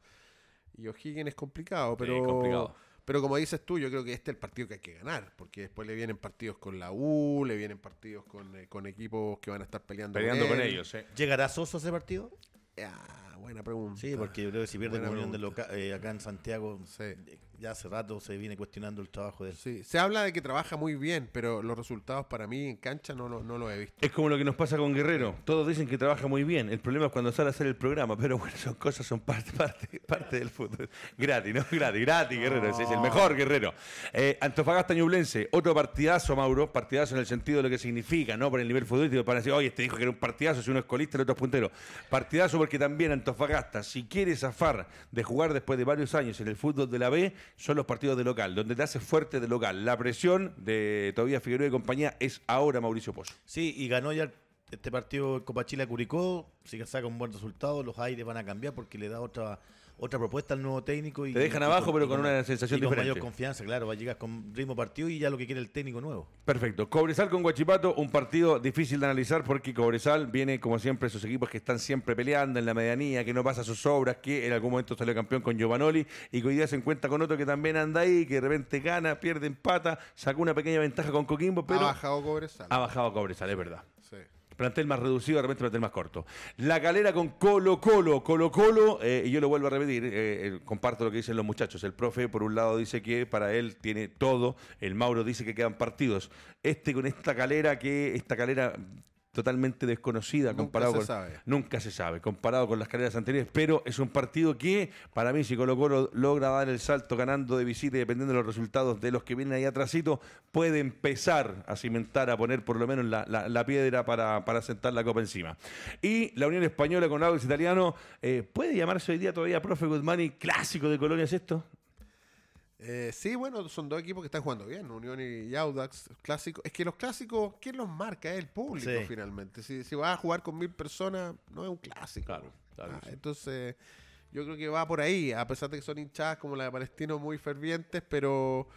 Y O'Higgins es complicado, pero complicado. Pero como dices tú, yo creo que este es el partido que hay que ganar, porque después le vienen partidos con la U, le vienen partidos con, eh, con equipos que van a estar peleando, Peleando con él. ellos, ¿eh? ¿Llegará Soso a ese partido? Ah, buena pregunta. Sí, porque yo creo que si pierde Buena Unión de loca- eh, acá en Santiago, Sí. Ya hace rato se viene cuestionando el trabajo de él. Sí, se habla de que trabaja muy bien, pero los resultados para mí en cancha no, lo- no lo he visto. Es como lo que nos pasa con Guerrero. Todos dicen que trabaja muy bien. El problema es cuando sale a hacer el programa. Pero bueno, son cosas, son parte, parte, parte del fútbol. Gratis, ¿no? Gratis, gratis, Guerrero. Ese es el mejor Guerrero. Eh, Antofagasta Ñublense, otro partidazo, Mauro. Partidazo en el sentido de lo que significa, ¿no? Por el nivel futbolístico. Para decir, oye, este dijo que era un partidazo, si uno es colista, el otro es puntero. Partidazo porque también Antofagasta, si quiere zafar de jugar después de varios años en el fútbol de la B, son los partidos de local, donde te hace fuerte de local. La presión de Tobías Figueroa y compañía es ahora Mauricio Pozo. Sí, y ganó ya este partido Copa Chile Curicó. Si saca un buen resultado, los aires van a cambiar porque le da otra otra propuesta al nuevo técnico. Y, Te dejan y abajo, pero con una sensación y con diferente. mayor confianza, claro. Va a llegar con ritmo partido y ya lo que quiere el técnico nuevo. Perfecto. Cobresal con Guachipato, un partido difícil de analizar porque Cobresal viene, como siempre, esos equipos que están siempre peleando en la medianía, que no pasa sus obras, que en algún momento salió campeón con Giovanoli y que hoy día se encuentra con otro que también anda ahí, que de repente gana, pierde, empata, sacó una pequeña ventaja con Coquimbo, pero ha bajado Cobresal. ha bajado Cobresal, es verdad. Plantel más reducido, de repente plantel más corto. La calera con Colo Colo, Colo Colo, eh, y yo lo vuelvo a repetir, eh, eh, comparto lo que dicen los muchachos. El profe, por un lado, dice que para él tiene todo, el Mauro dice que quedan partidos. Este con esta calera, que esta calera totalmente desconocida Nunca comparado se con sabe. nunca se sabe comparado con las carreras anteriores. Pero es un partido que para mí si Colo Colo logra dar el salto ganando de visita y dependiendo de los resultados de los que vienen ahí atrásito puede empezar a cimentar a poner por lo menos la, la- la piedra para, para sentar la copa encima. Y la Unión Española con Audax Italiano eh, puede llamarse hoy día todavía profe Guzmani clásico de Colonia es esto Eh, sí, bueno, son dos equipos que están jugando bien, Unión y Audax, clásicos. Es que los clásicos, ¿quién los marca? Es el público Sí. finalmente. Si, si vas a jugar con mil personas, no es un clásico. Claro, claro Ah, sí. Entonces, yo creo que va por ahí, a pesar de que son hinchadas como la de Palestino muy fervientes, pero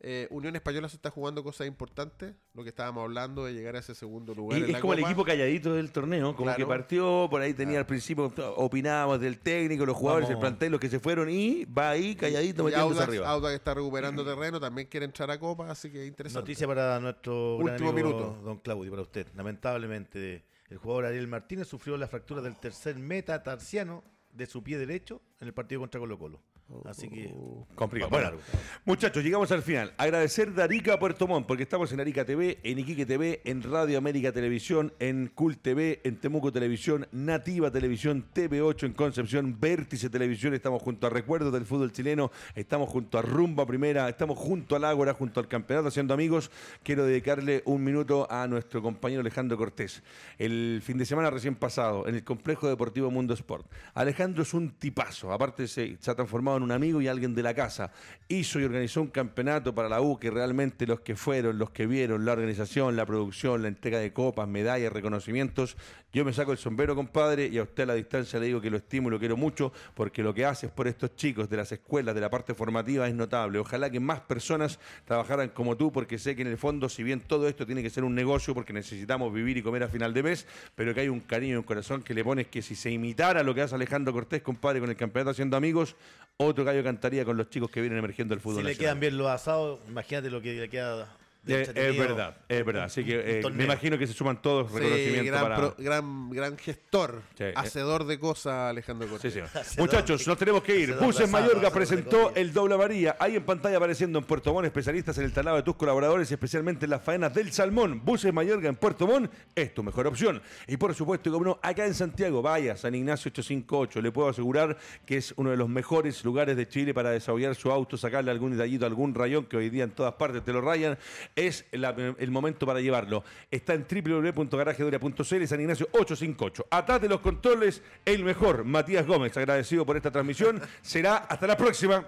eh, Unión Española se está jugando cosas importantes, lo que estábamos hablando de llegar a ese segundo lugar. Y en es la como el equipo calladito del torneo, como que Claro. partió, por ahí tenía al principio, opinábamos del técnico, los jugadores, Vamos. el plantel, los que se fueron, y va ahí calladito Y metiéndose arriba. Audax está recuperando terreno, también quiere entrar a Copa, así que interesante. Noticia para nuestro gran Último amigo minuto. don Claudio, para usted. Lamentablemente, el jugador Ariel Martínez sufrió la fractura del tercer metatarsiano de su pie derecho en el partido contra Colo Colo. Así que Complicado. va Bueno, para largo. muchachos, llegamos al final. Agradecer de Arica a Puerto Montt, porque estamos en Arica TV, en Iquique TV, en Radio América Televisión, en Cool TV, en Temuco Televisión, Nativa Televisión, TV8 en Concepción, Vértice Televisión, estamos junto a Recuerdos del Fútbol Chileno, estamos junto a Rumba Primera, estamos junto al Ágora, junto al Campeonato Haciendo Amigos. Quiero dedicarle un minuto a nuestro compañero Alejandro Cortés. El fin de semana recién pasado, en el Complejo Deportivo Mundo Sport. Alejandro es un tipazo, aparte se, se ha transformado en un amigo y alguien de la casa. Hizo y organizó un campeonato para la U que realmente los que fueron, los que vieron la organización, la producción, la entrega de copas, medallas, reconocimientos, yo me saco el sombrero, compadre, y a usted a la distancia le digo que lo estimo y lo quiero mucho, porque lo que haces por estos chicos de las escuelas, de la parte formativa, es notable. Ojalá que más personas trabajaran como tú, porque sé que en el fondo, si bien todo esto tiene que ser un negocio, porque necesitamos vivir y comer a final de mes, pero que hay un cariño y un corazón que le pones que si se imitara lo que hace Alejandro Cortés, compadre, con el campeonato haciendo amigos, otro gallo cantaría con los chicos que vienen emergiendo el fútbol. Si le quedan bien los asados, imagínate lo que le queda es verdad, es verdad. Así que eh, me imagino que se suman todos reconocimientos gran, para... gran, gran gestor, hacedor de cosas, Alejandro Cortés. Muchachos, nos tenemos que ir. Buses Mayorga presentó el doble María. Ahí en pantalla apareciendo en Puerto Montt, especialistas en el talado de tus colaboradores, especialmente en las faenas del salmón. Buses Mayorga en Puerto Montt es tu mejor opción. Y por supuesto, como no, acá en Santiago, vaya, San Ignacio 858. Le puedo asegurar que es uno de los mejores lugares de Chile para desarrollar su auto, sacarle algún detallito, algún rayón que hoy día en todas partes te lo rayan es el momento para llevarlo. Está en www.garajedoria.cl San Ignacio 858. Atrás de los controles, el mejor, Matías Gómez, agradecido por esta transmisión. Será hasta la próxima.